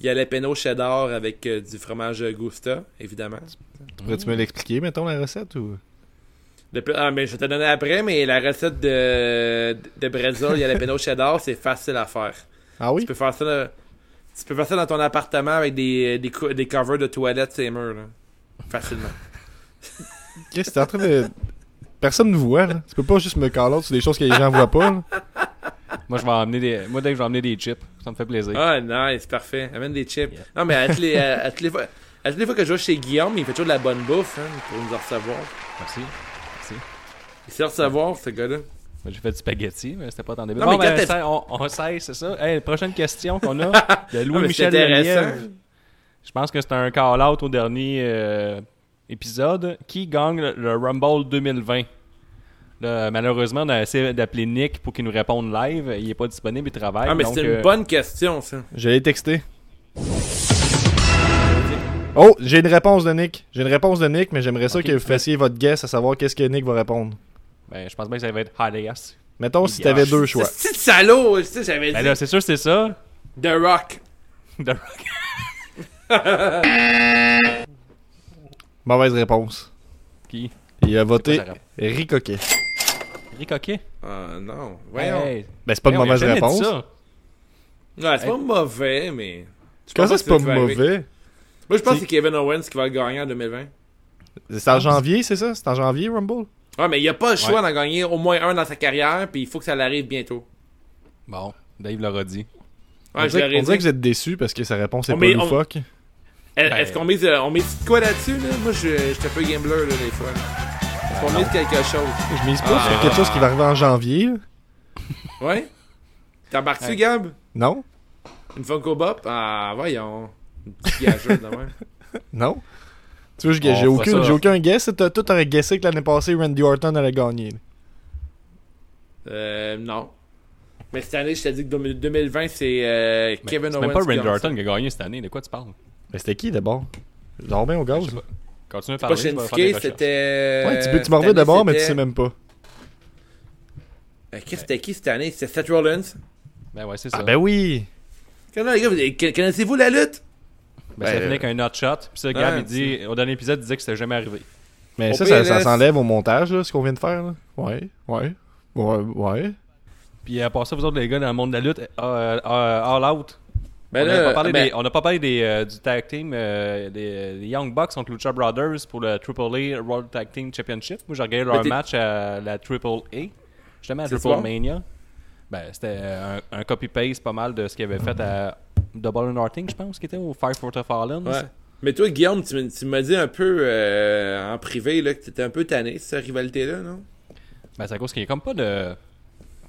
jalapeno cheddar avec du fromage Gusta, évidemment. Pourrais-tu me l'expliquer, mettons, la recette? ou? Ah, mais je vais te donner après, mais la recette de, de bretzel jalapeno cheddar, c'est facile à faire. Ah oui? Tu peux faire ça là- tu peux faire ça dans ton appartement avec des, des, des covers de toilettes ces murs, là. Facilement. Qu'est-ce que t'es en train de... Personne ne voit, là. Tu peux pas juste me out sur des choses que les gens voient pas, là. Moi, je vais emmener des... Moi, Dave, je vais emmener des chips. Ça me fait plaisir. Ah, nice, parfait. Amène des chips. Yeah. Non, mais à toutes, les, à, à toutes les fois, à toutes les fois que je vais chez Guillaume, il fait toujours de la bonne bouffe, hein, pour nous en recevoir. Merci. Il sait recevoir, ce gars-là. J'ai fait du spaghetti, mais c'était pas tant début. Non, Bon, mais quand ben, on, on cesse, c'est ça. Hey, prochaine question qu'on a de Louis-Michel. Je pense que c'est un call-out au dernier euh, épisode. Qui gagne le, le Rumble 2020? Là, malheureusement, on a essayé d'appeler Nick pour qu'il nous réponde live. Il est pas disponible, il travaille. Ah, mais c'est une euh, bonne question, ça. J'allais texter. Oh, j'ai une réponse de Nick. J'ai une réponse de Nick, mais j'aimerais ça que vous fassiez votre guess à savoir qu'est-ce que Nick va répondre. Ben, je pense bien que ça va être Halias. Mettons si t'avais deux choix. C'est salaud, tu sais, j'avais Ben dit. là, c'est sûr, c'est ça. The Rock. The Rock. Mauvaise réponse. Qui? Il a voté? Ricoquet. Ricoquet. Ah, non. Voyons. Hey, Ben, c'est pas une mauvaise réponse. ça. Ouais, c'est pas mauvais, mais. Comment ça, c'est pas mauvais? Moi, je pense que c'est Kevin Owens qui va le gagner en 2020. C'est en janvier, c'est ça? C'est en janvier, Rumble? Ouais, mais il a pas le choix Ouais. d'en gagner au moins un dans sa carrière, puis il faut que ça l'arrive bientôt. Bon, Dave l'aura dit. on Ouais, dirait, l'aurais on dirait dit. que vous êtes déçus parce que sa réponse est On pas met- on- loufoque. Est- Ben- Est-ce qu'on mise, euh, on quoi là-dessus, là? Moi, je je suis un peu gambler, là, des fois. Est-ce qu'on mise quelque chose? Je mise pas Ah. sur quelque chose qui va arriver en janvier. là. Ouais? T'embarques-tu, Ouais. Gab? Non? Une Funko Bop? Ah, voyons. Une petite gageuse, même. Non? Tu vois, j'ai aucun, j'ai aucun guess. T'as- Toi, t'aurais guessé que l'année passée, Randy Orton allait gagner. Euh, non. Mais cette année, je t'ai dit que 2000 2020, c'est euh, Mais Kevin C'est Owens. même pas Randy. Orton qui a gagné cette année. De quoi tu parles? Mais c'était qui d'abord? Je dors bien au gaz. Continue à Pas parler. recherches. c'était. Ouais, tu peux tu cette m'en reviens d'abord, mais tu sais même pas. Euh, Qu'est-ce que c'était qui cette année? C'était Seth Rollins? Ben ouais, c'est ça. Ah ben oui! Connaissez-vous la lutte? Ben, ça Ben, finit avec un hot shot. Puis ça, Gab, Ouais, il dit, au dernier épisode, il disait que c'était jamais arrivé. Mais ça, ça, s'enlève au montage, là, ce qu'on vient de faire. Là. Ouais, ouais, ouais, ouais. Puis à part ça, vous autres, les gars, dans le monde de la lutte, euh, euh, All Out, Ben on, là, a pas parlé ben- des- on a pas parlé des, euh, du tag team euh, des, des Young Bucks contre Lucha Brothers pour le AAA World Tag Team Championship. Moi, j'ai regardé leur Ben, match à la AAA. Justement, à Triple? Mania. Ben, c'était un, un copy-paste pas mal de ce qu'il avait fait à Double or Nothing, je pense, qui était au Five for the Fallen. Ouais. Mais toi, Guillaume, tu, tu m'as dit un peu euh, en privé là, que t'étais un peu tanné cette rivalité-là, non? Ben, c'est à cause qu'il y a comme pas de.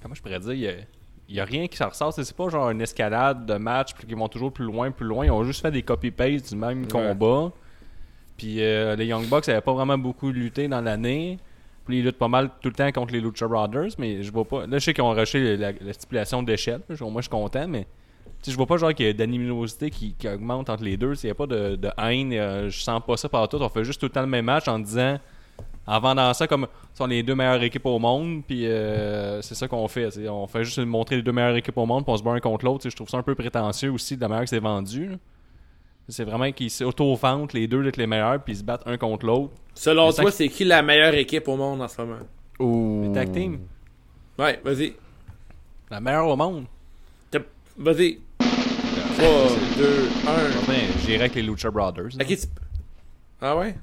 Comment je pourrais dire Il y a, il y a rien qui s'en ressort. C'est pas genre une escalade de match puis qu'ils vont toujours plus loin, plus loin. Ils ont juste fait des copy-paste du même Ouais. combat. Puis euh, les Young Bucks n'avaient pas vraiment beaucoup lutté dans l'année. Puis ils luttent pas mal tout le temps contre les Lucha Brothers, mais je vois pas. Là, je sais qu'ils ont rushé la, la stipulation d'échelle. là. Moi, je suis content, mais tu sais, je vois pas genre qu'il y a d'animosité qui, qui augmente entre les deux. Il n'y a pas de, de haine. euh, je sens pas ça par tout. On fait juste tout le temps le même match en disant en vendant ça comme sont les deux meilleures équipes au monde puis euh, c'est ça qu'on fait on fait juste montrer les deux meilleures équipes au monde puis on se bat un contre l'autre je trouve ça un peu prétentieux aussi de la manière que c'est vendu là. c'est vraiment qu'ils s'auto-vendent les deux d'être les meilleurs puis ils se battent un contre l'autre Selon toi, c'est qui la meilleure équipe au monde en ce moment? Ouh. les tag team Ouais, vas-y. la meilleure au monde Vas-y. 3, 2, 1. ben, j'irais avec les Lucha Brothers là. Ok, tu... Ah ouais?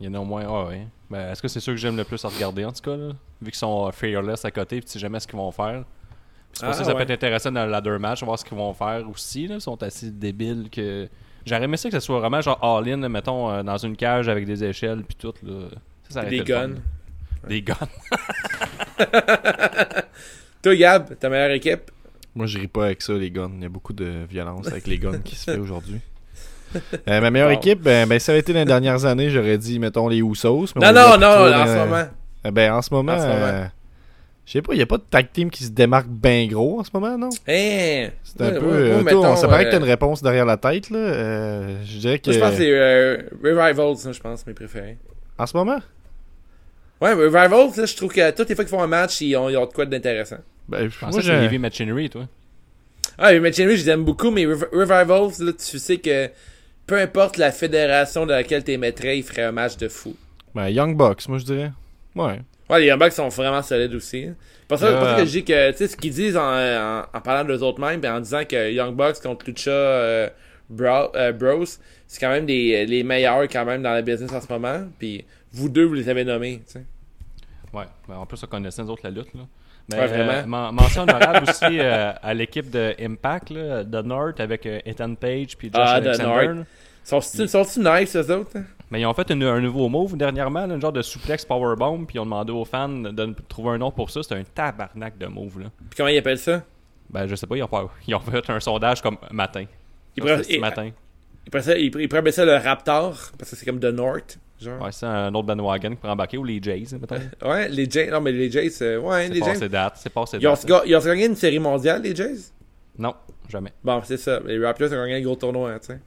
il y en a au moins ah ouais ben, est-ce que c'est ceux que j'aime le plus à regarder en tout cas là? vu qu'ils sont euh, fearless à côté puis tu sais jamais ce qu'ils vont faire C'est pour Ah, ça que ça ouais. peut être intéressant dans le ladder match, voir ce qu'ils vont faire aussi. Là. Ils sont assez débiles que. J'aurais aimé ça que ce soit vraiment genre all-in, là, mettons, euh, dans une cage avec des échelles puis tout. Là. Ça, ça aurait Des été le fun. guns. Des guns. Toi, Gab, ta meilleure équipe? Moi, je ris pas avec ça, les guns. Il y a beaucoup de violence avec les guns qui se fait aujourd'hui. Euh, ma meilleure équipe, ben, ben, ça a été dans les dernières années, j'aurais dit, mettons, les Usos. mais Non, non, non, en ce moment. Euh, Ben, en ce moment, En ce moment. euh, je sais pas, il y a pas de tag team qui se démarque bien gros en ce moment, non? Hein? C'est un Ouais, peu. ouais, euh, mettons, ça paraît que t'as euh, une réponse derrière la tête, là. Euh, je dirais que. Moi, je pense que c'est euh, Revivals, je pense, mes préférés. En ce moment? Ouais, Revivals, là, je trouve que toutes les fois qu'ils font un match, ils ont, ils ont de quoi d'intéressant. Ben, Je moi, pensais que j'ai. c'était Heavy Machinery, toi. Ah, les Machinery, je les aime beaucoup, mais Rev- Revivals, là, tu sais que peu importe la fédération de laquelle tu mettrais, ils feraient un match de fou. Ben, Young Bucks, moi, je dirais. Ouais. Ouais, les Young Bucks sont vraiment solides aussi. Pour ça, Euh, pour ça que je dis que, tu sais, ce qu'ils disent en, en, en parlant d'eux autres mêmes, et en disant que Young Bucks contre Lucha euh, Bro- euh, Bros, c'est quand même des, les meilleurs quand même dans la business en ce moment. Puis vous deux, vous les avez nommés, tu sais. Ouais. Ben, en plus, on connaissait nous autres la lutte. Là. Mais, Ouais, vraiment. euh, men- mention honorable aussi euh, à l'équipe de Impact, là, de North, avec euh, Ethan Page puis Josh Ah, de Alexander. North. Sont-ils sont-ils nice, eux autres? hein? Mais ils ont fait une- un nouveau move dernièrement, là, un genre de suplex powerbomb, puis ils ont demandé aux fans de trouver un nom pour ça. C'était un tabarnak de move. Là. Puis comment ils appellent ça? Ben, je sais pas, ils ont, pas, ils ont fait un sondage comme matin. Ils pourraient ça- ça le Raptor, parce que c'est comme de North, genre. Ouais, c'est un autre bandwagon qui pourrait embarquer, ou les Jays, mettons. Ouais, les Jays. Non, mais les Jays, euh, ouais, les C'est Jays. passé date, c'est passé Ils ont, date. ils ont gagné une série mondiale, les Jays? Non, jamais. Bon, c'est ça. Les Raptors ont gagné un gros tournoi, tu sais.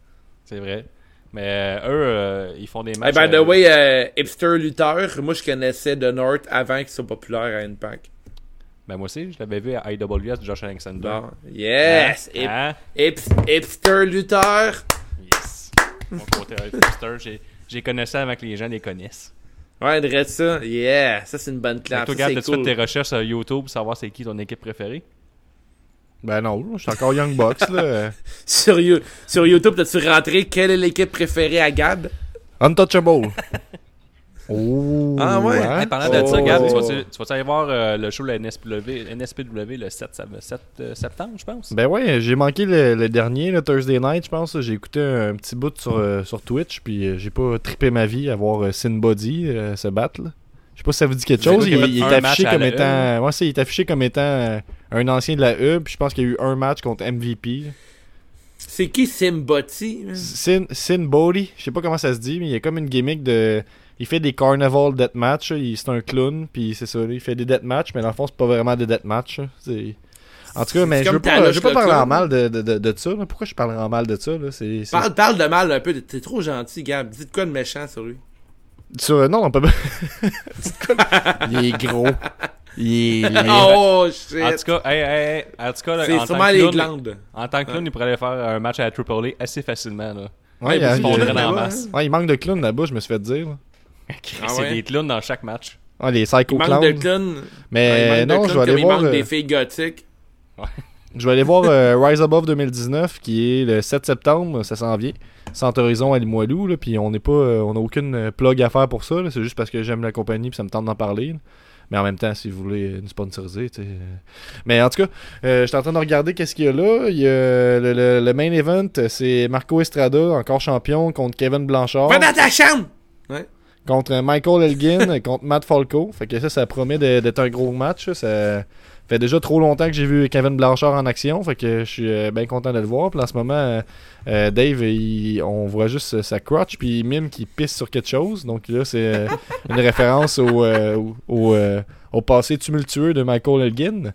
C'est vrai. Mais euh, eux, euh, ils font des Hey, matchs. by the way, euh, Hipster Luther, moi je connaissais de North avant qu'ils soient populaires à Impact. Ben, moi aussi, je l'avais vu à IWS de Josh Alexander. Bon. Yes! Hip- Hein? Hips- Hipster Luther! Yes. Mon côté hipster, j'ai- j'ai connaissé avant que les gens les connaissent. Ouais, dirait ça. Yeah! Ça, c'est une bonne classe. toi, c'est t'as-tu cool. fait tes recherches sur YouTube pour savoir c'est qui ton équipe préférée? Ben non, je suis encore Young Bucks, là. Sur, You- sur YouTube, t'as-tu rentré quelle est l'équipe préférée à Gab? Untouchable. Oh. Ah ouais? hein? Hey, parlant de ça, Oh. Gab, tu vas-tu tu vas-tu aller voir euh, le show de la NSPW, NSPW le 7, ça va- 7 euh, septembre, je pense? Ben ouais, j'ai manqué le, le dernier, le Thursday Night, je pense. J'ai écouté un petit bout sur, euh, sur Twitch, puis euh, j'ai pas trippé ma vie à voir euh, Sin Body euh, se battre. là. Je sais pas si ça vous dit quelque chose. Il, pas il est affiché comme étant. Ouais, c'est, il est affiché comme étant euh, un ancien de la E, puis je pense qu'il y a eu un match contre MVP. là. C'est qui man? Sin, Sin Body, je sais pas comment ça se dit, mais il y a comme une gimmick de. Il fait des carnival deathmatch, c'est un clown, puis c'est ça, il fait des deathmatch, mais dans le fond, c'est pas vraiment des deathmatch. C'est- En tout cas, mais je veux pas, je veux pas le parler en clown. mal de, de, de, de ça. là. Pourquoi je parlerais en mal de ça? Là? Parle, parle de mal un peu. T'es trop gentil, Gab. Dis de quoi de méchant sur lui? Sur, non, on peut pas. il est gros. Il est. Oh, shit! En tout cas, hey, hey, hey, en tout cas, là, en c'est tant sûrement que les clown, glandes. En tant que clown, il pourrait aller faire un match à la AAA assez facilement. Là. Ouais, il, Ouais, hein. masse. ouais, il manque de clowns là-bas, je me suis fait dire. là. Ah c'est ouais? des clowns dans chaque match. Ouais, les psycho de clowns. Mais Ouais, de non, clowns je vais aller il voir. manque euh, des filles gothiques. Je vais aller voir euh, Rise Above 2019 qui est le 7 septembre, ça s'en vient. Centre Horizon à Limoilou, là, puis on n'est pas euh, on n'a aucune plug à faire pour ça, là, c'est juste parce que j'aime la compagnie puis ça me tente d'en parler. là. Mais en même temps, si vous voulez nous sponsoriser, tu sais. euh. Mais en tout cas, euh, je suis en train de regarder qu'est-ce qu'il y a là. Il y a le, le- le main event, c'est Marco Estrada, encore champion, contre Kevin Blanchard. Va dans ta chambre! Contre Michael Elgin, contre Matt Falco. Fait que ça, ça promet d'être un gros match. Ça fait déjà trop longtemps que j'ai vu Kevin Blanchard en action. Fait que je suis euh, bien content de le voir. Puis en ce moment, euh, euh, Dave, il- on voit juste sa crotch, puis il mime qu'il pisse sur quelque chose. Donc là, c'est une référence au, euh, au, euh, passé tumultueux de Michael Elgin.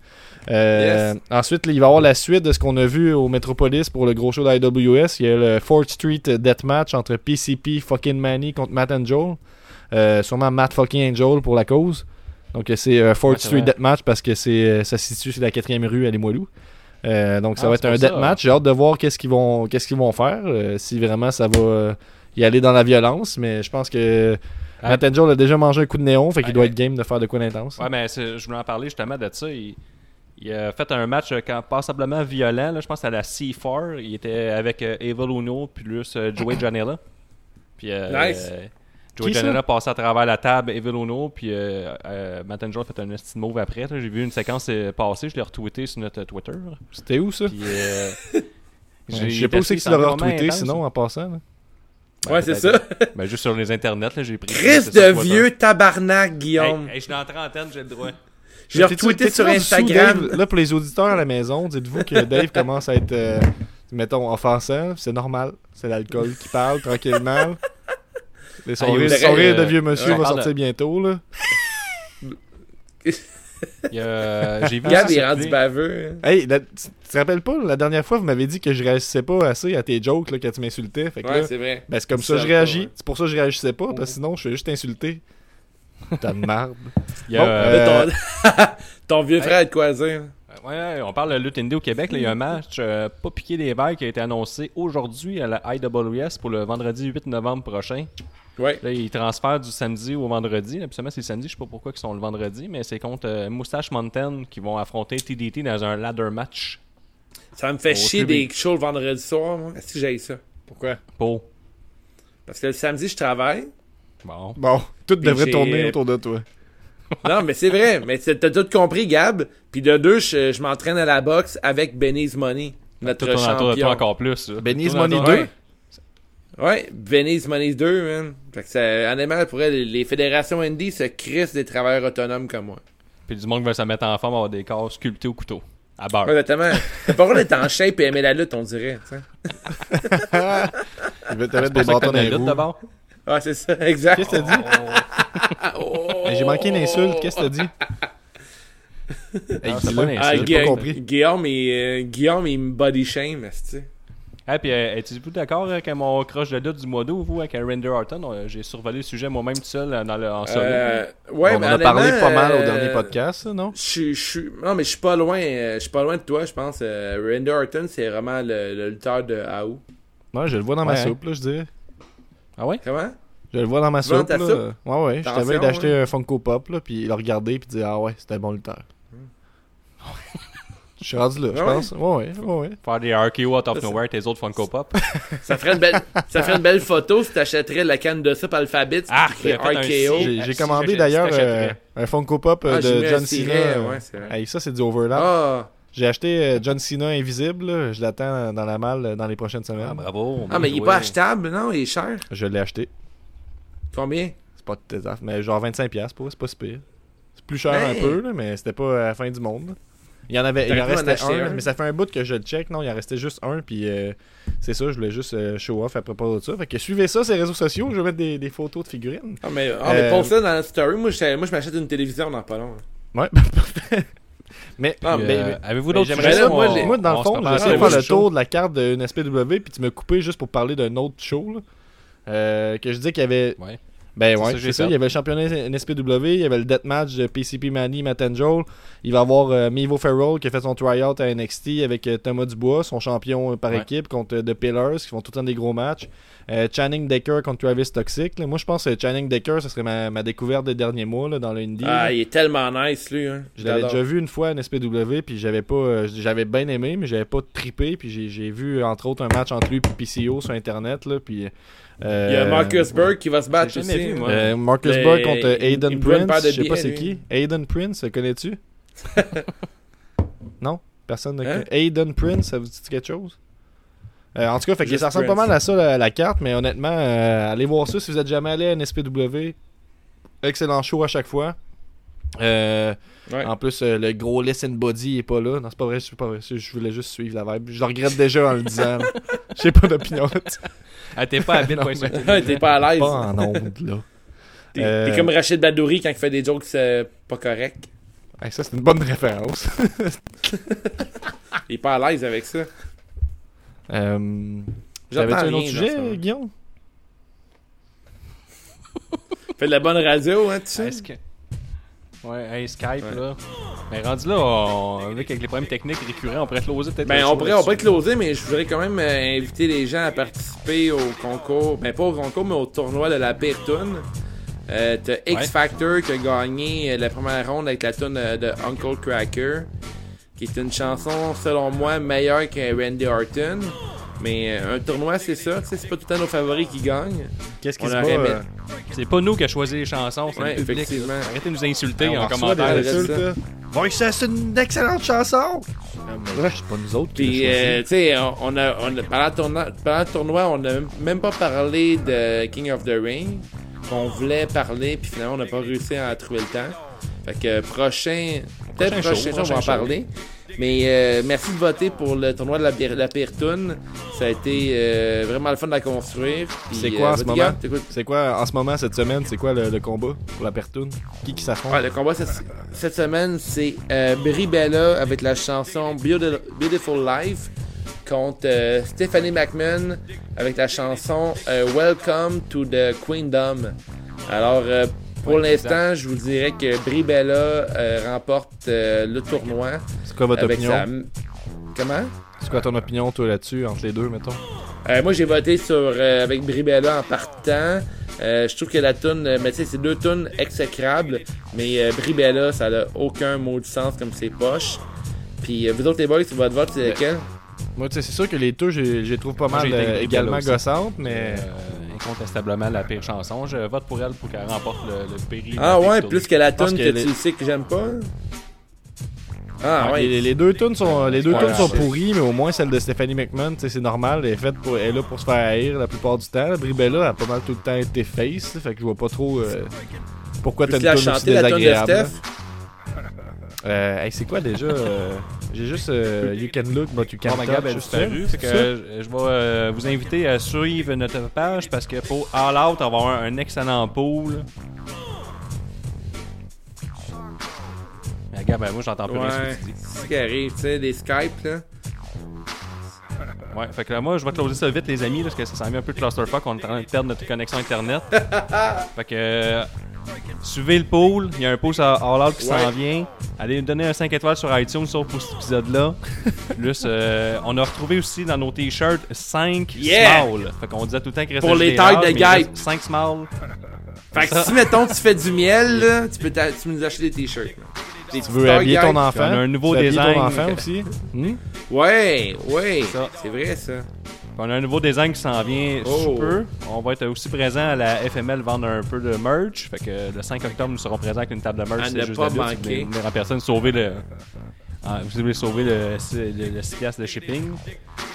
Ensuite, là, il va y avoir la suite de ce qu'on a vu au Metropolis pour le gros show de IWS. Il y a le 4th Street Deathmatch entre PCP fucking Manny contre Matt Angel. Euh, sûrement Matt fucking Angel pour la cause. Donc euh, c'est euh, 4th Ouais, Street. Deathmatch parce que c'est euh, ça se situe sur la quatrième rue à Limoilou. Euh, donc ça Ah, va être un deathmatch. J'ai hâte de voir qu'est-ce qu'ils vont qu'est-ce qu'ils vont faire. euh, si vraiment ça va euh, y aller dans la violence. Mais je pense que Ah. Matt Angel a déjà mangé un coup de néon. Fait qu'il Ouais, doit ouais. être game de faire de quoi d'intense. Ouais, mais je voulais en parler justement de ça. Il, il a fait un match euh, quand- passablement violent. là. je pense à la C4. Il était avec euh, Evil Uno puis plus euh, Joey Janela. Puis euh, Nice. Joey? Janela passait à travers la table Evil Uno. Puis euh, euh, Matt Angel a fait un petit move après. J'ai vu une séquence euh, passer. Je l'ai retweeté sur notre Twitter. C'était où ça? Puis, euh, Ouais, j'ai Je sais pas où c'est que tu l'aurais retweeté intense. sinon en passant. là. Ben, Ouais, c'est peut-être. ça. Ben, juste sur les internets, là, j'ai pris. Chris de vieux tabarnak, Guillaume. hey, je suis la trentaine, j'ai le droit. J'ai retweeté sur Instagram. Dave? là, pour les auditeurs à la maison, dites-vous que Dave commence à être, euh, mettons, offensant. C'est normal. C'est l'alcool qui parle tranquillement. Son Ah, rire, voudrait, son rire de euh, vieux monsieur va parle sortir de- bientôt. Là. A- J'ai vu Gab ça il est rendu baveux. Hey, la- tu tu te rappelles pas, la dernière fois, vous m'avez dit que je réagissais pas assez à tes jokes là, quand tu m'insultais. Fait que Ouais, c'est vrai. ben, c'est comme ça que je réagis. ouais. C'est pour ça que je réagissais pas, parce que sinon, je fais juste insulter. T'as de marde. Il y a, Bon, euh, euh, Ton... Ton vieux frère a de quoi dire. Ouais, ouais, on parle de lutte indie au Québec. là. Il y a un match euh, pas piqué des verres qui a été annoncé aujourd'hui à la IWS pour le vendredi 8 novembre prochain. Ouais. Là, ils transfèrent du samedi au vendredi. Absolument, c'est le samedi. Je sais pas pourquoi ils sont le vendredi, mais c'est contre euh, Moustache Mountain qui vont affronter TDT dans un ladder match. Ça me fait chier des shows le vendredi soir, moi. Est-ce que j'ai ça? Pourquoi? Pour. Parce que le samedi, je travaille. Bon. Bon, tout devrait j'ai, tourner autour de toi. Non, mais c'est vrai. Mais t'as tout compris, Gab. Puis de deux, je, je m'entraîne à la boxe avec Benny's Money, notre Tout tourne autour de champion. toi encore plus. là. Benny's Money autour- 2? Ouais. Benny's Money 2, man. Fait que ça, honnêtement, pour elle, les fédérations indie se crissent des travailleurs autonomes comme moi. Puis du monde qui veut se mettre en forme avoir des corps sculptés au couteau. À beurre. Ouais, notamment. T'as pas le droit d'être en shape et aimer la lutte, on dirait. tu sais. Il veut te mettre des bâtons dans les roues. d'abord. Ouais, c'est ça, exact. Qu'est-ce que t'as dit? Oh. Hey, J'ai manqué une insulte. Qu'est-ce que t'as dit? Hey, Ah, c'est dis-le. pas une Ah, insulte. J'ai pas Gui- compris. Guillaume, il, euh, Guillaume, il me body shame, tu Ah, puis euh, êtes-vous d'accord avec mon croche de lutte du mois d'août, vous, avec euh, Render Orton? Euh, J'ai survolé le sujet moi-même tout seul euh, dans le, en solo. euh, Ouais, on en mais a parlé pas mal au dernier podcast, ça, non? Je suis- je. Non, mais je suis pas loin. Je suis pas loin de toi, je pense. Euh, Randy Orton, c'est vraiment le, le lutteur de AO. Ouais, je le vois dans ma Ouais. soupe, là, je dirais. Ah ouais? Comment? Je le vois dans ma soupe, dans là. soupe? Ouais, ouais. Je t'avais d'acheter un Funko Pop, là, puis le regarder, puis dire, ah ouais, c'était un bon lutteur. Je suis rendu là, je Ah pense. Ouais, ouais. Faire des RKO out of nowhere, tes autres Funko Pop. ça ferait, une belle, ça ferait une belle photo si t'achèterais la canne de soupe alphabet. Ah, RKO. J'ai commandé d'ailleurs euh, un Funko Pop euh, Ah, de John Cena. euh, ouais, ça, c'est du overlap. Ah, J'ai acheté John Cena invisible. Je l'attends dans la malle dans les prochaines semaines. Ah, bravo. ah, mais il est pas achetable, non? Il est cher? Je l'ai acheté. Combien? C'est pas de tes affaires, mais genre 25$ pour eux, c'est pas si pire. C'est plus cher Ben. un peu, mais c'était pas à la fin du monde. Il y en avait, il en restait un, un? mais ça fait un bout que je le check. Non, il en restait juste un, puis euh, c'est ça, je voulais juste euh, show off à propos de ça. Fait que suivez ça, ces réseaux sociaux, je vais mettre des, des photos de figurines. Ah, mais, ah, mais Euh, pour ça dans la story, moi, je, moi, je m'achète une télévision dans pas long. Ouais, parfait. Mais, Ah, euh, mais- Avez-vous d'autres sujets moi, on- j'ai- moi, dans le fond, j'essaie de faire le tour de la carte d'une SPW, puis tu me coupais juste pour parler d'un autre show. là. Euh, que je dis qu'il y avait Ouais. Ben ouais, ça c'est ça. Il y avait le championnat NSPW, il y avait le deathmatch de PCP Manny, Matt Angel. Il va y avoir euh, Mevo Farrell qui a fait son tryout à NXT avec euh, Thomas Dubois, son champion euh, par Ouais. équipe, contre euh, The Pillars, qui font tout le temps des gros matchs. Euh, Channing Decker contre Travis Toxic. là. Moi, je pense que Channing Decker, ce serait ma, ma découverte des derniers mois là, dans le indie. là. Ah, il est tellement nice, lui. Hein. Je l'avais déjà vu une fois à NSPW, puis j'avais pas, euh, j'avais bien aimé, mais j'avais pas trippé. Puis j'ai, j'ai vu entre autres un match entre lui et PCO sur internet là, puis. Euh, Il y a Marcus Burke qui va se battre aussi. vu, moi. euh, Marcus Mais Burke contre Aiden Prince. Je sais pas c'est qui. Aiden Prince, le connais-tu? Non? Personne ne Hein? connaît. Aiden Prince, ça vous dit quelque chose? Euh, en tout cas, fait que ça ressemble Prince. pas mal à ça la, la carte, mais honnêtement, euh, allez voir ça si vous êtes jamais allé à NSPW. Excellent show à chaque fois. Euh, Ouais. En plus, euh, le gros listen body est pas là. Non, c'est pas vrai, c'est pas vrai. Je voulais juste suivre la vibe. Je le regrette déjà en le disant. J'ai pas d'opinion. Ah, t'es pas habile mais- insulter. T'es pas à l'aise. Pas en onde, là. T'es Euh, comme Rachid Badouri quand il fait des jokes euh, pas corrects. Hey, ça, c'est une bonne référence. Il est pas à l'aise avec ça. euh... T'avais-tu un autre sujet, ça. Guillaume? Fait de la bonne radio, hein, tu sais. Ouais, hey, Skype, Ouais. là. Mais rendu là, on... avec les problèmes techniques récurrents, on pourrait closer peut-être. Ben, on pourrait, on pourrait closer, mais je voudrais quand même euh, inviter les gens à participer au concours. Ben, pas au concours, mais au tournoi de la pire tune. Euh, T'as X Ouais. Factor qui a gagné euh, la première ronde avec la tune de Uncle Cracker, qui est une chanson, selon moi, meilleure que Randy Orton. Mais euh, un tournoi, c'est ça, tu sais, c'est pas tout le temps nos favoris qui gagnent. Qu'est-ce qui se passe? euh, C'est pas nous qui a choisi les chansons, c'est Ouais, le public. Arrêtez de nous insulter on en commentaire. reste insultes, ça. là. Voice, c'est une excellente chanson! Ouais, c'est pas nous autres qui Puis, euh, tu sais, on, on a, on a- pendant, le tournoi, pendant le tournoi, on n'a même pas parlé de King of the Ring. qu'on voulait parler, puis finalement, on n'a pas réussi à trouver le temps. Fait que prochain, peut-être Prochain prochain, show, on va en show. Mais euh, merci de voter pour le tournoi de la, la. Ça a été euh, vraiment le fun de la construire. C'est quoi en euh, ce vas-y, moment? C'est quoi, en ce moment, cette semaine, c'est quoi le, le combat pour la Pertoune? Qui qui s'affronte? Ouais, le combat cette, cette semaine, c'est euh, Brie Bella avec la chanson Beautiful, Life contre euh, Stephanie McMahon avec la chanson Welcome to the Queendom. Alors, euh, pour Ouais, l'instant, je vous dirais que Brie Bella euh, remporte euh, le tournoi C'est quoi votre opinion? sa... Comment? C'est quoi ton opinion, toi, là-dessus, entre les deux, mettons? Euh, moi, j'ai voté sur euh, avec Brie Bella en partant. Euh, je trouve que la tune, mais tu sais, c'est deux tunes exécrables, mais euh, Brie Bella, ça n'a aucun mot de sens comme ses poches. Puis euh, vous autres les boys, votre vote, c'est lequel? Moi, tu sais, c'est sûr que les deux, je les trouve pas Moi, mal euh, également gossantes, mais... Incontestablement la pire chanson. Je vote pour elle pour qu'elle remporte le, le péri. Ah ouais, plus que la tune que, que les- tu sais que j'aime pas. Ah Ouais, ouais. Les, les deux tunes sont, les deux Ouais, sont pourries, mais au moins celle de Stephanie McMahon, c'est normal, elle est faite pour, elle est là pour se faire haïr la plupart du temps. Bribella a pas mal tout le temps été face, fait que je vois pas trop euh, pourquoi t'as une la tune aussi désagréable. Euh, hey, c'est quoi déjà euh, J'ai juste euh, You Can Look But You Bon, Can't ma Gab Touch. disparu. Fait que C'est ça? je, je vais euh, vous inviter à suivre notre page parce que pour All Out, on va avoir un, un excellent pool. Mais Gab, ben, moi j'entends plus rien ce Ouais, que tu dis. c'est ce qui arrive, tu sais, des Skype là. Ouais, fait que là, moi je vais closer ça vite, les amis, là, parce que ça s'en vient un peu de clusterfuck. On est en train de perdre notre connexion internet. fait que. Suivez le pool, il y a un pool sur All Out qui Ouais. s'en vient. Allez nous donner un 5 étoiles sur iTunes sauf pour cet épisode-là. Plus, euh, on a retrouvé aussi dans nos t-shirts 5 Yeah! small. Fait qu'on disait tout le temps qu'il restait Pour les tailles de guêpes. 5 small. Fait que si mettons tu fais du miel là, tu peux, tu peux nous acheter des t-shirts. Tu veux habiller ton enfant? On a un nouveau Tu veux habiller design. ton enfant aussi? Hmm? Ouais, ouais, c'est vrai ça. On a un nouveau design qui s'en vient Oh. sous peu. On va être aussi présent à la FML vendre un peu de merch. Fait que le 5 octobre, nous serons présents avec une table de merch. À c'est ne juste pas manquer. venir en personne sauver le. Ah, vous voulez sauver le, le, le 6 piastres de shipping.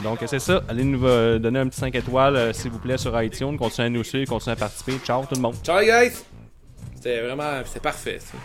Donc c'est ça. Allez nous euh, donner un petit 5 étoiles euh, s'il vous plaît sur iTunes. Continuez à nous suivre, continuez à participer. Ciao tout le monde. Ciao les guys! C'était vraiment, c'est parfait ça.